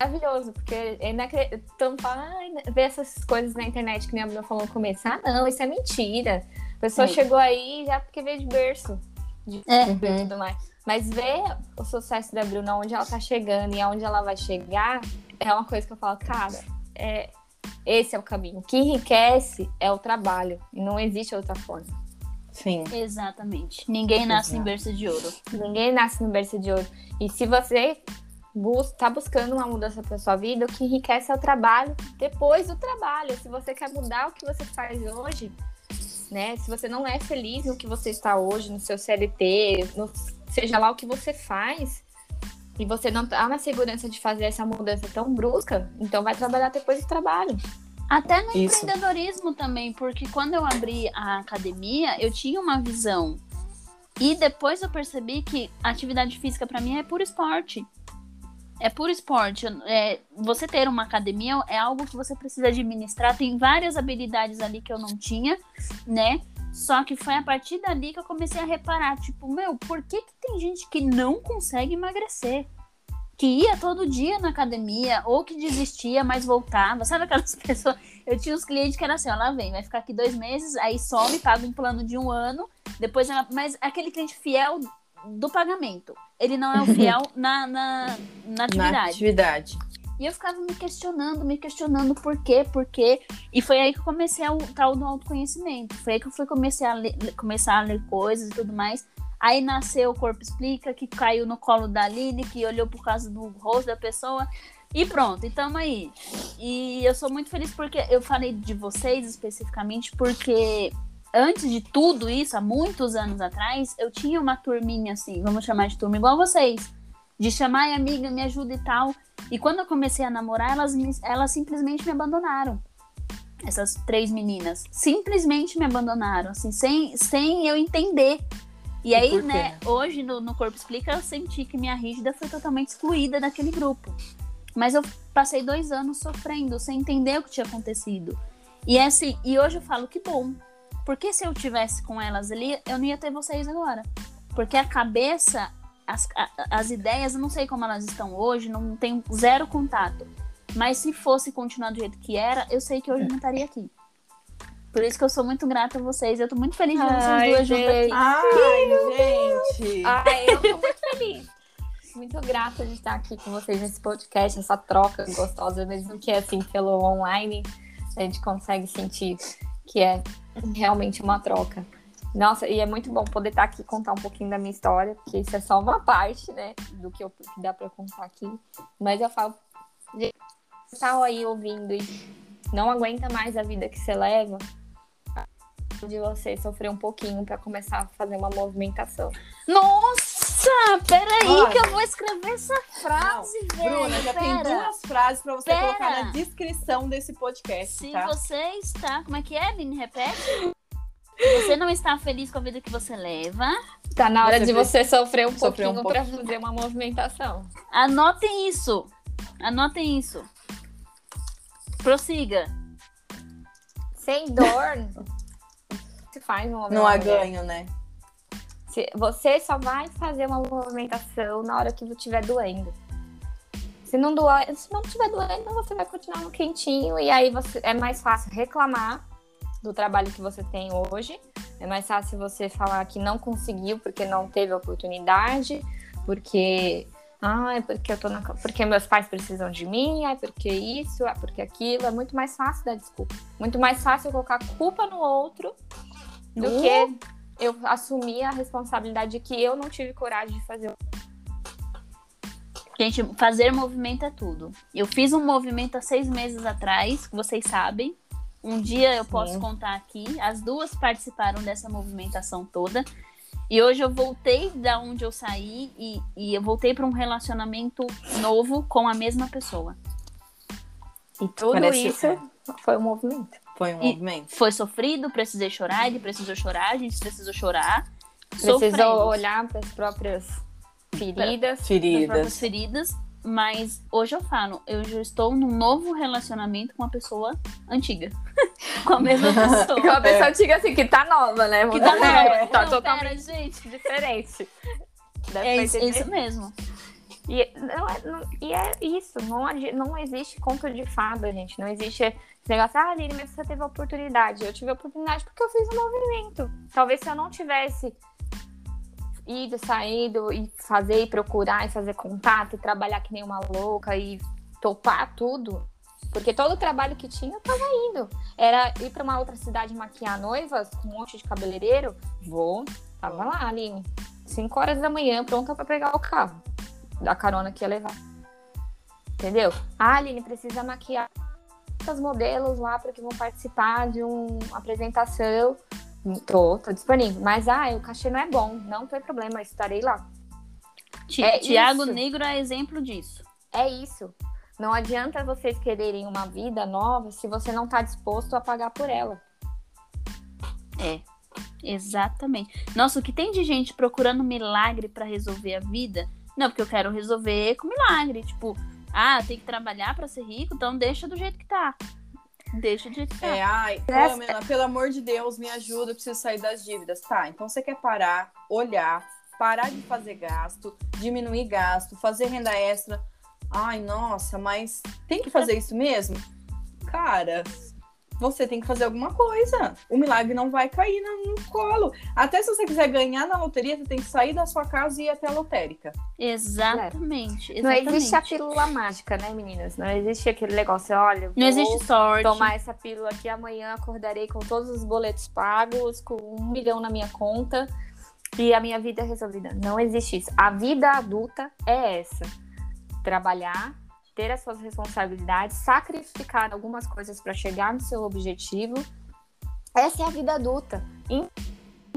maravilhoso, porque é inacre... então fala, ai, ver essas coisas na internet que minha Bruna falou no começo. Ah, não, isso é mentira. A pessoa É. chegou aí já porque veio de berço. De É. e tudo mais. Mas ver o sucesso da Bruna, onde ela tá chegando e aonde ela vai chegar, é uma coisa que eu falo, cara, é, esse é o caminho. O que enriquece é o trabalho. E não existe outra forma. Sim. Exatamente. Ninguém nasce em Exato. berço de ouro. Ninguém nasce no berço de ouro. E se você bus tá buscando uma mudança para sua vida, o que enriquece é o trabalho depois do trabalho. Se você quer mudar o que você faz hoje, né? Se você não é feliz no que você está hoje, no seu CLT, no- seja lá o que você faz, e você não tá na segurança de fazer essa mudança tão brusca, então vai trabalhar depois do trabalho. Até no Isso. empreendedorismo também, porque quando eu abri a academia, eu tinha uma visão. E depois eu percebi que a atividade física pra mim é puro esporte. É puro esporte. É, você ter uma academia é algo que você precisa administrar. Tem várias habilidades ali que eu não tinha, né? Só que foi a partir dali que eu comecei a reparar, tipo, meu, por que, que tem gente que não consegue emagrecer? Que ia todo dia na academia, ou que desistia, mas voltava. Sabe aquelas pessoas? Eu tinha uns clientes que era assim, ó, lá vem, vai ficar aqui dois meses, aí some, paga um plano de um ano, depois ela. Mas aquele cliente fiel do pagamento. Ele não é o fiel na, na, na Na atividade. atividade. E eu ficava me questionando, me questionando por quê, por quê. E foi aí que eu comecei o tal do autoconhecimento. Foi aí que eu fui comecei a ler, começar a ler coisas e tudo mais. Aí nasceu o Corpo Explica, que caiu no colo da Aline, que olhou por causa do rosto da pessoa. E pronto, e tamo aí. E eu sou muito feliz porque eu falei de vocês especificamente, porque antes de tudo isso, há muitos anos atrás, eu tinha uma turminha assim, vamos chamar de turma igual vocês. De chamar e amiga, me ajuda e tal. E quando eu comecei a namorar, elas, me- elas simplesmente me abandonaram. Essas três meninas. Simplesmente me abandonaram, assim, sem, sem eu entender. E aí, né, hoje no, no Corpo Explica, eu senti que minha rígida foi totalmente excluída daquele grupo. Mas eu passei dois anos sofrendo, sem entender o que tinha acontecido. E é assim, e hoje eu falo que bom. Porque se eu tivesse com elas ali, eu não ia ter vocês agora. Porque a cabeça, as, as ideias, eu não sei como elas estão hoje, não tenho zero contato. Mas se fosse continuar do jeito que era, eu sei que hoje não estaria aqui. Por isso que eu sou muito grata a vocês. Eu tô muito feliz de ver vocês duas juntas aqui. Ai, gente. Ai, eu tô muito feliz. Muito grata de estar aqui com vocês nesse podcast, essa troca gostosa, mesmo que assim, pelo online, a gente consegue sentir que é realmente uma troca. Nossa, e é muito bom poder estar aqui e contar um pouquinho da minha história, porque isso é só uma parte, né, do que, eu, que dá para contar aqui. Mas eu falo, tá aí ouvindo e não aguenta mais a vida que você leva, de você sofrer um pouquinho para começar a fazer uma movimentação. Nossa, peraí Olha. que eu vou escrever essa frase, velho. Bruna, já tem pera. duas frases pra você Pera. colocar na descrição desse podcast, Se tá? você está. Como é que é, Vini? Repete. Se você não está feliz com a vida que você leva, Tá na hora Você de você sofrer um sofrer um pouquinho para fazer uma movimentação. anotem isso. Anotem isso. Prossiga. Sem dor, se faz uma Não há ganho, né? Se- Você só vai fazer uma movimentação na hora que estiver doendo. Se não doer, se não estiver doendo, você vai continuar no quentinho e aí você é mais fácil reclamar do trabalho que você tem hoje. É mais fácil você falar que não conseguiu porque não teve oportunidade, porque ai, porque eu tô na, porque meus pais precisam de mim, ai, porque isso, ai, porque aquilo, é muito mais fácil dar desculpa. Muito mais fácil colocar culpa no outro do Uh. que eu assumir a responsabilidade de que eu não tive coragem de fazer. Gente, fazer movimento é tudo. Eu fiz um movimento há seis meses atrás, que vocês sabem. Um dia eu posso Sim. contar aqui. As duas participaram dessa movimentação toda. E hoje eu voltei da onde eu saí e, e eu voltei para um relacionamento novo com a mesma pessoa. E tudo Parece- isso foi um movimento. Foi um E- movimento. Foi sofrido, precisei chorar, ele precisou chorar, a gente precisou chorar. Precisou Sofremos. olhar para as próprias feridas. das próprias Feridas. feridas, mas hoje eu falo, eu já estou num novo relacionamento com uma pessoa antiga. com a mesma pessoa. Com a pessoa antiga assim, que tá nova, né? Que tá É, nova. Tá Não, totalmente pera, gente. diferente. Deve É isso, isso mesmo. E, não é, não- e é isso, não, não existe conto de fada, gente. Não existe esse negócio, ah, Aline, mas você teve a oportunidade. Eu tive a oportunidade porque eu fiz um movimento. Talvez se eu não tivesse ido, saído e fazer, e procurar, e fazer contato, e trabalhar que nem uma louca, e topar tudo. Porque todo o trabalho que tinha, eu tava indo. Era ir pra uma outra cidade maquiar noivas com um monte de cabeleireiro. Vou. Tava lá, Aline. 5 horas da manhã, pronta pra pegar o carro da carona que ia levar. Entendeu? Ah, Aline, precisa maquiar os modelos lá para que vão participar de uma apresentação. Tô, tô disponível. Mas, ah, o cachê não é bom. Não tem problema, estarei lá. Ti- É Tiago isso. Negro é exemplo disso. É isso. Não adianta vocês quererem uma vida nova se você não tá disposto a pagar por ela. É. Exatamente. Nossa, o que tem de gente procurando milagre pra resolver a vida? Não, porque eu quero resolver com milagre. Tipo, ah, tem que trabalhar pra ser rico, então deixa do jeito que tá. Deixa do jeito que tá. É, ai, Pamela, pelo amor de Deus, me ajuda, eu preciso sair das dívidas. Tá, então você quer parar, olhar, parar de fazer gasto, diminuir gasto, fazer renda extra. Ai, nossa, mas tem que fazer isso mesmo? Cara, você tem que fazer alguma coisa. O milagre não vai cair no, no colo. Até se você quiser ganhar na loteria, você tem que sair da sua casa e ir até a lotérica. Exatamente. Não exatamente. existe a pílula mágica, né, meninas? Não existe aquele negócio, olha, Não vou existe sorte. tomar essa pílula aqui amanhã, acordarei com todos os boletos pagos, com um milhão na minha conta e a minha vida é resolvida. Não existe isso. A vida adulta é essa: trabalhar, ter as suas responsabilidades, sacrificar algumas coisas para chegar no seu objetivo. Essa é a vida adulta.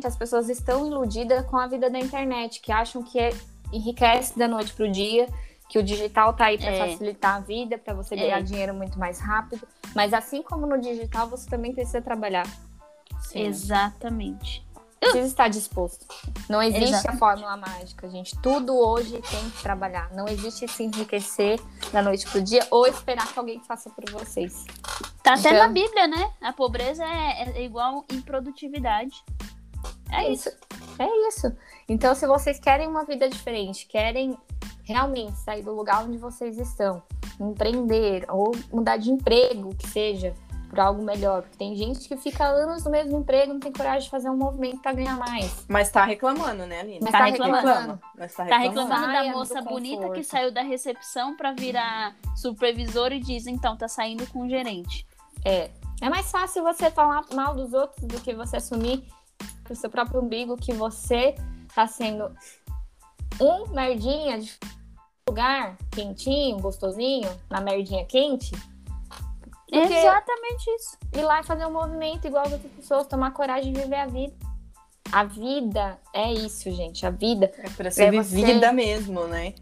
As pessoas estão iludidas com a vida da internet, que acham que é- enriquece da noite pro dia, que o digital tá aí para É. facilitar a vida, para você É. ganhar dinheiro muito mais rápido. Mas assim como no digital, você também precisa trabalhar. Exatamente. Precisa estar disposto. Não existe Exatamente. a fórmula mágica, gente. Tudo hoje tem que trabalhar. Não existe se enriquecer da noite pro dia ou esperar que alguém faça por vocês. Tá até Então- na Bíblia, né? A pobreza é, é igual improdutividade. É isso. É isso. Então, se vocês querem uma vida diferente, querem realmente sair do lugar onde vocês estão, empreender ou mudar de emprego, que seja, por algo melhor. Porque tem gente que fica anos no mesmo emprego, não tem coragem de fazer um movimento para ganhar mais. Mas tá reclamando, né, Aline? Mas Tá tá reclamando. reclamando. Mas tá Tá reclamando. reclamando Saia da do moça bonita que saiu da recepção pra virar supervisor e diz, então, tá saindo com o gerente. É. É mais fácil você falar mal dos outros do que você assumir pro seu próprio umbigo que você tá sendo um merdinha de lugar quentinho, gostosinho, na merdinha quente. Porque- Exatamente isso. ir lá e fazer um movimento igual as outras pessoas, tomar coragem de viver a vida. A vida é isso, gente. A vida É pra ser É você- vivida mesmo, né?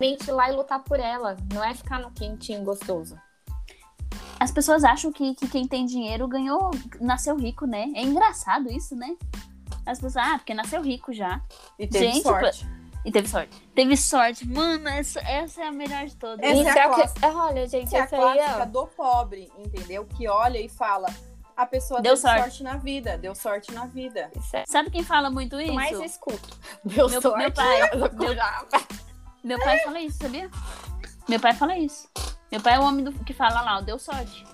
é ir lá e lutar por ela. Não é ficar no quentinho gostoso. As pessoas acham que, que quem tem dinheiro ganhou, nasceu rico, né? É engraçado isso, né? As pessoas, ah, porque nasceu rico já. E teve Gente, sorte. E teve sorte. Teve sorte. Mano, essa, essa é a melhor de todas. Essa Isso é a é o clássica. que... Olha, gente, Essa é a essa aí clássica é... do pobre, entendeu? Que olha e fala: a pessoa Deu sorte. sorte. na vida, deu sorte na vida. É Sabe quem fala muito isso? mais escuto. Deu Meu- sorte. meu pai- eu meu- Meu pai fala isso, sabia? Meu pai fala isso. Meu pai é o homem do, que fala lá, ó, deu sorte.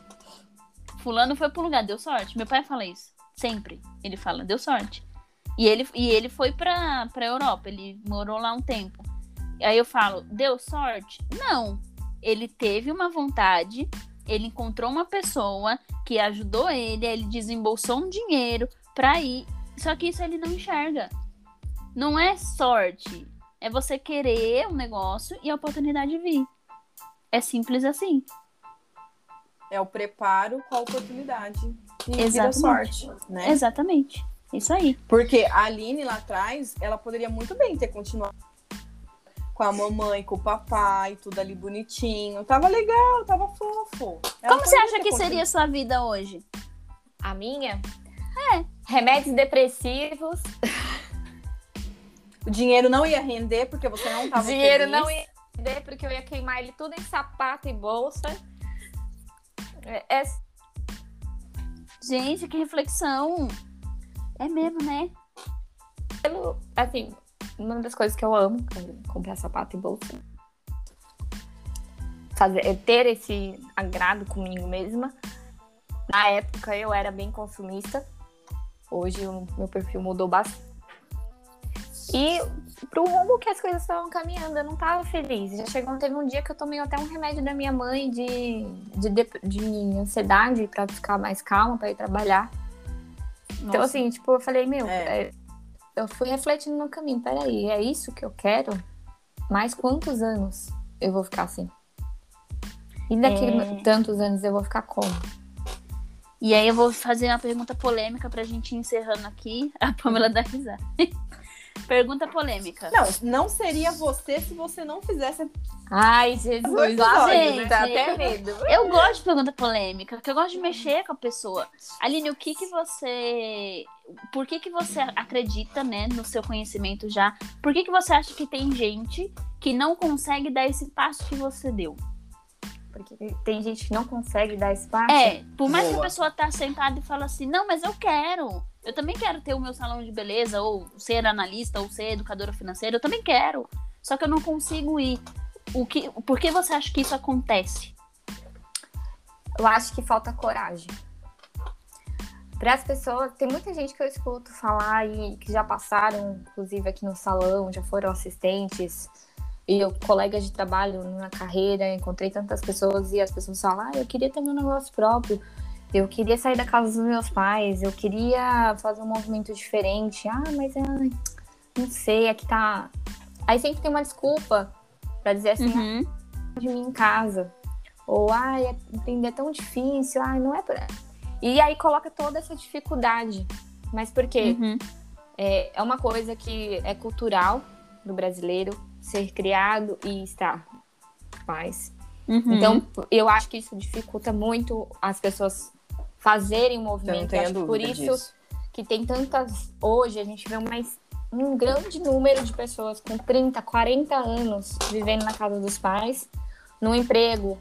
Fulano foi pro lugar, deu sorte. Meu pai fala isso. Sempre. Ele fala, deu sorte. E ele, e ele foi pra, pra Europa, ele morou lá um tempo. Aí eu falo, deu sorte? Não. Ele teve uma vontade, ele encontrou uma pessoa que ajudou ele, ele desembolsou um dinheiro pra ir. Só que isso ele não enxerga. Não é sorte. É você querer um negócio e a oportunidade vir. É simples assim. É o preparo com a oportunidade. E Exatamente. sorte, né? Exatamente. Isso aí. Porque a Aline lá atrás, ela poderia muito bem ter continuado com a mamãe, com o papai, tudo ali bonitinho. Tava legal, tava fofo. Ela Como você acha que continuado. seria a sua vida hoje? A minha? É. Remédios depressivos. O dinheiro não ia render porque você não tava dinheiro feliz. não ia perder porque eu ia queimar ele tudo em sapato e bolsa. É, é Gente, que reflexão. É mesmo, né? assim, uma das coisas que eu amo comprar sapato e bolsa. Fazer, é ter esse agrado comigo mesma. Na época eu era bem consumista. Hoje o meu perfil mudou bastante. E pro rumo que as coisas estavam caminhando, eu não tava feliz. Já chegou, teve um dia que eu tomei até um remédio da minha mãe de, de, de ansiedade pra ficar mais calma, pra ir trabalhar. Então, assim, tipo, eu falei, meu, É. é, eu fui refletindo no caminho, peraí, é isso que eu quero? Mais quantos anos eu vou ficar assim? E daqui É. tantos anos eu vou ficar como? E aí eu vou fazer uma pergunta polêmica pra gente ir encerrando aqui. A Pamela dá risada. Pergunta polêmica. Não, não seria você se você não fizesse. Ai, Jesus, lá vem, episódios, dá né? até medo. Eu gosto de pergunta polêmica, porque eu gosto de mexer com a pessoa. Aline, o que que você... Por que que você acredita, né, no seu conhecimento já? Por que que você acha que tem gente que não consegue dar esse passo que você deu? Porque tem gente que não consegue dar espaço. É, por mais que a Boa. pessoa tá sentada e fala assim, não, mas eu quero. Eu também quero ter o meu salão de beleza, ou ser analista, ou ser educadora financeira, eu também quero. Só que eu não consigo ir. O que, por que você acha que isso acontece? Eu acho que falta coragem. Para as pessoas, tem muita gente que eu escuto falar e que já passaram, inclusive aqui no salão, já foram assistentes e eu, colegas de trabalho na carreira, encontrei tantas pessoas e as pessoas falam: ah, eu queria ter meu negócio próprio, eu queria sair da casa dos meus pais, eu queria fazer um movimento diferente. Ah, mas ai, não sei, aqui tá. Aí sempre tem uma desculpa para dizer assim: Uhum. de mim em casa. Ou, ai, empreender é tão difícil, ai, não é pra... E aí coloca toda essa dificuldade. Mas por quê? Uhum. É, é uma coisa que é cultural do brasileiro ser criado e estar paz. Uhum. Então, eu acho que isso dificulta muito as pessoas fazerem um não movimento. Eu por isso disso. que tem tantas. Hoje a gente vê mais um grande número de pessoas com 30, 40 anos vivendo na casa dos pais, num emprego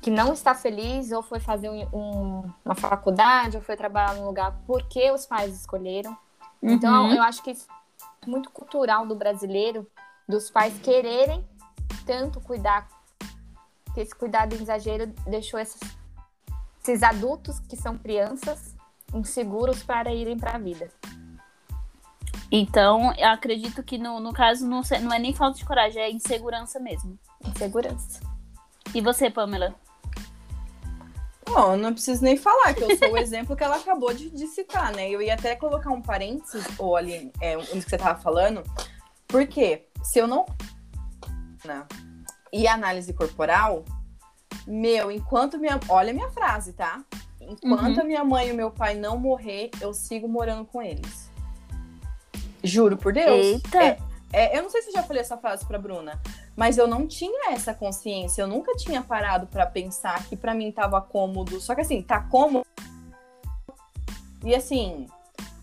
que não está feliz, ou foi fazer um, um, uma faculdade, ou foi trabalhar num lugar porque os pais escolheram. Uhum. Então, eu acho que isso é muito cultural do brasileiro, dos pais quererem tanto cuidar, que esse cuidado exagero deixou esses, esses adultos que são crianças inseguros para irem para a vida. Então, eu acredito que no, no caso não, não é nem falta de coragem, é insegurança mesmo. Insegurança. E você, Pamela? Bom, não preciso nem falar, que eu sou o exemplo que ela acabou de, de citar, né? Eu ia até colocar um parênteses, ou ali, é, onde que você estava falando, porque se eu não. Né, e análise corporal, meu, enquanto minha. Olha a minha frase, tá? Enquanto uhum. a minha mãe e o meu pai não morrer, eu sigo morando com eles. Juro por Deus. Eita! É, é, eu não sei se eu já falei essa frase pra Bruna, mas eu não tinha essa consciência. Eu nunca tinha parado para pensar que para mim tava cômodo. Só que assim, tá cômodo. E assim,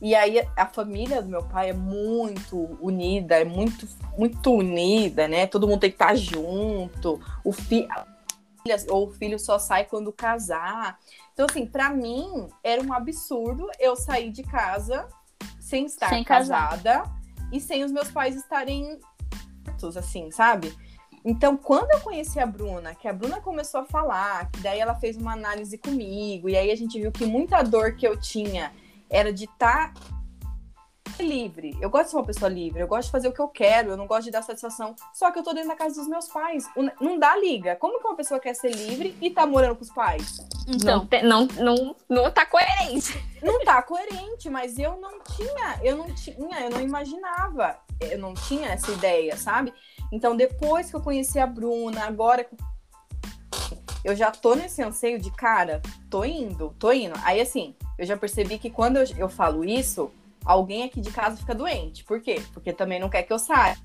e aí a família do meu pai é muito unida, é muito, muito unida, né? Todo mundo tem que estar tá junto. O filho ou o filho só sai quando casar. Então assim, para mim era um absurdo eu sair de casa sem estar sem casada e sem os meus pais estarem assim, sabe? Então, quando eu conheci a Bruna, que a Bruna começou a falar, que daí ela fez uma análise comigo, e aí a gente viu que muita dor que eu tinha era de estar tá livre. Eu gosto de ser uma pessoa livre, eu gosto de fazer o que eu quero, eu não gosto de dar satisfação. Só que eu tô dentro da casa dos meus pais. Não dá liga. Como que uma pessoa quer ser livre e tá morando com os pais? Então, não, não, não, não tá coerente. Não tá coerente, mas eu não tinha, eu não tinha, eu não imaginava, eu não tinha essa ideia, sabe? Então, depois que eu conheci a Bruna, agora eu já tô nesse anseio de, cara, tô indo, tô indo. Aí, assim, eu já percebi que quando eu, eu falo isso, alguém aqui de casa fica doente. Por quê? Porque também não quer que eu saia.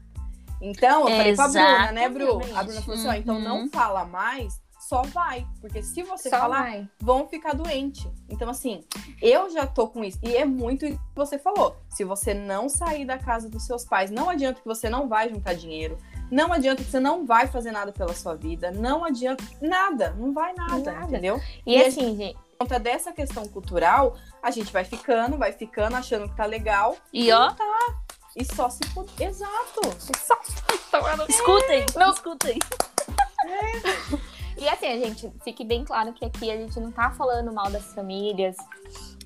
Então, eu falei pra Bruna, né, Bru? A Bruna falou assim: ó, então não uhum. fala mais, só vai. Porque se você só falar, vai. vão ficar doentes. Então, assim, eu já tô com isso. E é muito isso que você falou. Se você não sair da casa dos seus pais, não adianta que você não vai juntar dinheiro. Não adianta que você não vai fazer nada pela sua vida. Não adianta nada. Não vai nada, nada. entendeu? E, e assim, gente conta dessa questão cultural, a gente vai ficando, vai ficando, achando que tá legal. E ó. Tá. E só se puder. Exato. Só se Escutem, não escutem. É. E assim, gente, fique bem claro que aqui a gente não tá falando mal das famílias,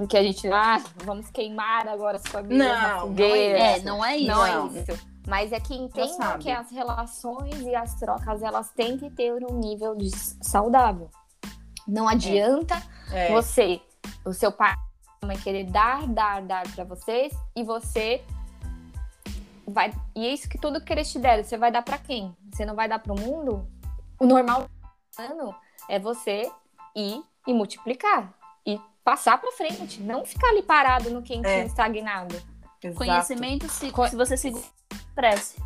que a gente, ah, vamos queimar agora as famílias não, na fogueira. Não é, não é isso. Não é isso. Mas é que entenda que as relações e as trocas, elas têm que ter um nível de saudável. Não adianta é. você, o seu pai vai querer dar, dar, dar para vocês e você vai e é isso que tudo que eles te deram, você vai dar para quem? Você não vai dar para o mundo? O normal é você ir e multiplicar e passar para frente, não ficar ali parado no quentinho é. estagnado. Exato. Conhecimento se, se você seguir prece.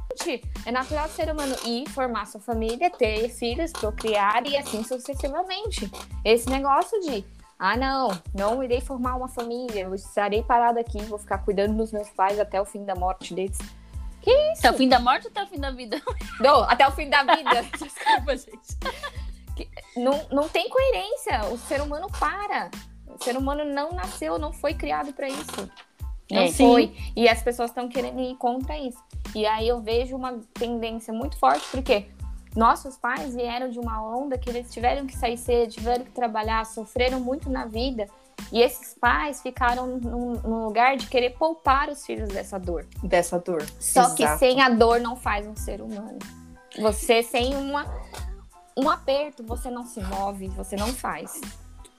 É natural ser humano ir formar sua família, ter filhos, procriar e assim sucessivamente. Esse negócio de, ah, não, não irei formar uma família, eu estarei parada aqui, vou ficar cuidando dos meus pais até o fim da morte deles. Que isso? Até o fim da morte ou até o fim da vida? Não, até o fim da vida. Desculpa, gente. Não, não tem coerência. O ser humano para. O ser humano não nasceu, não foi criado para isso. Não é, foi. Sim. E as pessoas estão querendo ir contra isso. E aí eu vejo uma tendência muito forte, porque nossos pais vieram de uma onda que eles tiveram que sair cedo, tiveram que trabalhar, sofreram muito na vida. E esses pais ficaram no lugar de querer poupar os filhos dessa dor. Dessa dor. Só Exato. que sem a dor não faz um ser humano. Você sem uma, um aperto, você não se move, você não faz.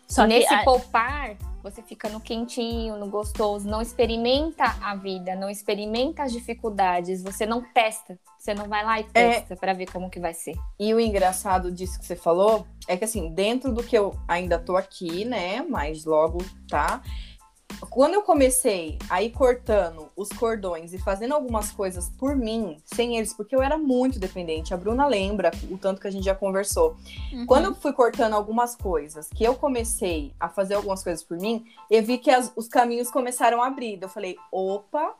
Só nesse a... poupar, você fica no quentinho, no gostoso, não experimenta a vida, não experimenta as dificuldades, você não testa, você não vai lá e é. testa é... para ver como que vai ser. E o engraçado disso que você falou é que assim, dentro do que eu ainda tô aqui, né, mas logo tá, quando eu comecei a ir cortando os cordões e fazendo algumas coisas por mim, sem eles, porque eu era muito dependente. A Bruna lembra o tanto que a gente já conversou. Uhum. Quando eu fui cortando algumas coisas, que eu comecei a fazer algumas coisas por mim, eu vi que as- os caminhos começaram a abrir. Eu falei, opa,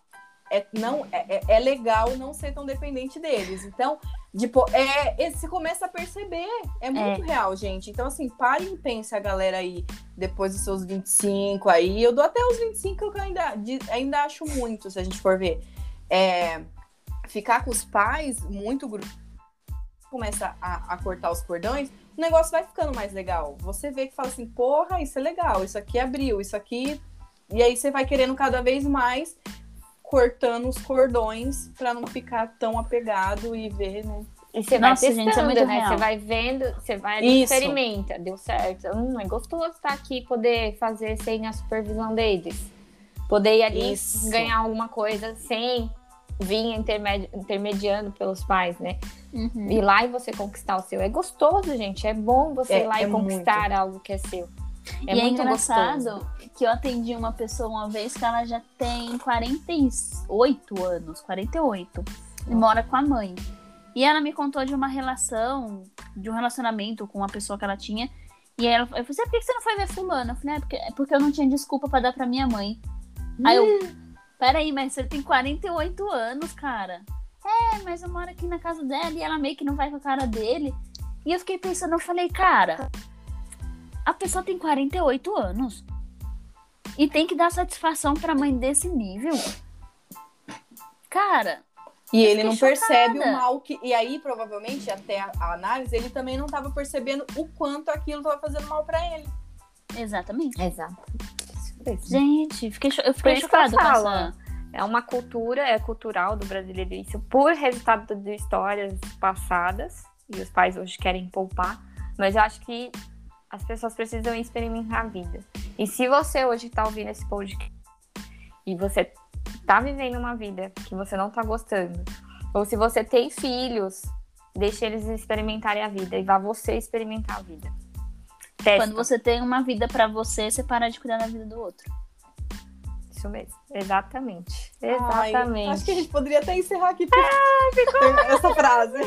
é, não, é, é- é legal não ser tão dependente deles. Então, tipo, é, é- você começa a perceber. É muito real, gente. Então, assim, parem e pensem a galera aí, depois dos seus 25 aí. Eu dou até os 25 que eu ainda, de- ainda acho muito, se a gente for ver. É, ficar com os pais muito começa a, a cortar os cordões, o negócio vai ficando mais legal. Você vê que fala assim, porra, isso é legal, isso aqui abriu, isso aqui. E aí você vai querendo cada vez mais cortando os cordões pra não ficar tão apegado e ver, né? E você vai gente, testando, isso é muito né? real. Você vai vendo, você vai ali, Isso. experimenta, deu certo. Hum, é gostoso estar aqui poder fazer sem a supervisão deles. Poder ir ali Isso. ganhar alguma coisa sem vir intermedi- intermediando pelos pais, né? Uhum. Ir lá e você conquistar o seu. É gostoso, gente. É bom você É- ir lá é e conquistar algo que é seu. É e é muito engraçado gostoso. Que eu atendi uma pessoa uma vez que ela já tem 48 anos, 48, e mora com a mãe. E ela me contou de uma relação, de um relacionamento com uma pessoa que ela tinha. E aí ela, eu falei assim, "Ah, por que você não foi ver fulano? Eu falei, é porque, é porque eu não tinha desculpa pra dar pra minha mãe. Aí eu, peraí, mas você tem 48 anos, cara. É, mas eu moro aqui na casa dela e ela meio que não vai com a cara dele. E eu fiquei pensando, eu falei, cara, a pessoa tem 48 anos. E tem que dar satisfação pra mãe desse nível. Cara, E ele não fiquei percebe chocada. o mal que. E aí, provavelmente, até a, a análise, ele também não estava percebendo o quanto aquilo estava fazendo mal pra ele. exatamente. Exato. Gente, fiquei, cho- eu fiquei chocada com essa. É uma cultura, é cultural do brasileiro isso, por resultado de histórias passadas, e os pais hoje querem poupar, mas eu acho que as pessoas precisam experimentar a vida. E se você hoje está ouvindo esse podcast e você tá vivendo uma vida que você não tá gostando, ou se você tem filhos, deixe eles experimentarem a vida e vá você experimentar a vida. Testa. Quando você tem uma vida pra você, você para de cuidar da vida do outro. Isso mesmo. Exatamente. Ai, Exatamente. acho que a gente poderia até encerrar aqui essa frase.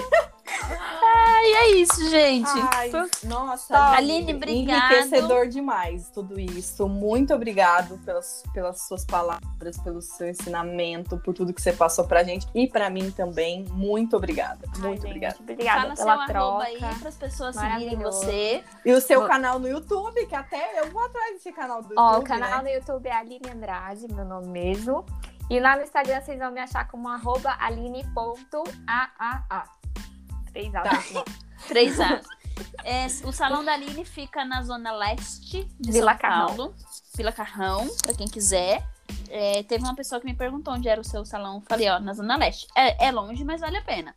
E é isso, gente. Ai, nossa, Aline, obrigado. Enriquecedor demais tudo isso. Muito obrigado pelas, pelas suas palavras, pelo seu ensinamento, por tudo que você passou pra gente e pra mim também. Muito obrigada. Ai, Muito gente, obrigada. Obrigada Fala pela troca. aí para as pessoas seguirem você. E o seu Vou- canal no YouTube, que até eu vou atrás desse canal do YouTube. Ó, o canal né? no YouTube é Aline Andrade, meu nome mesmo. E lá no Instagram vocês vão me achar como arroba aline.aaa. Três A. Tá. Três A's. É, o Salão da Aline fica na zona leste de Vila São Carrão. Paulo. Vila Carrão, pra quem quiser. É, teve uma pessoa que me perguntou onde era o seu salão. Falei, ó, na zona leste. É, é longe, mas vale a pena.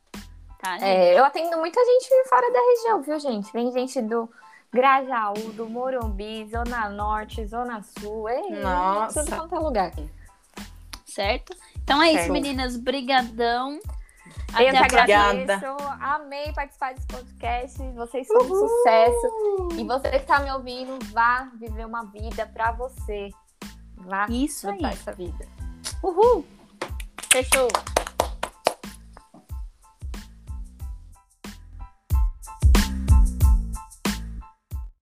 Tá, gente? É, eu atendo muita gente fora da região, viu, gente? Vem gente do Grajaú, do Morumbi, Zona Norte, Zona Sul. Ei, Nossa. Tudo quanto é lugar. Certo? Então é isso, Certo. meninas. Brigadão. Eu que agradeço. Amei participar desse podcast. Vocês são um sucesso. E você que tá me ouvindo, vá viver uma vida pra você. Vá Isso aí. essa vida. Uhul. Fechou.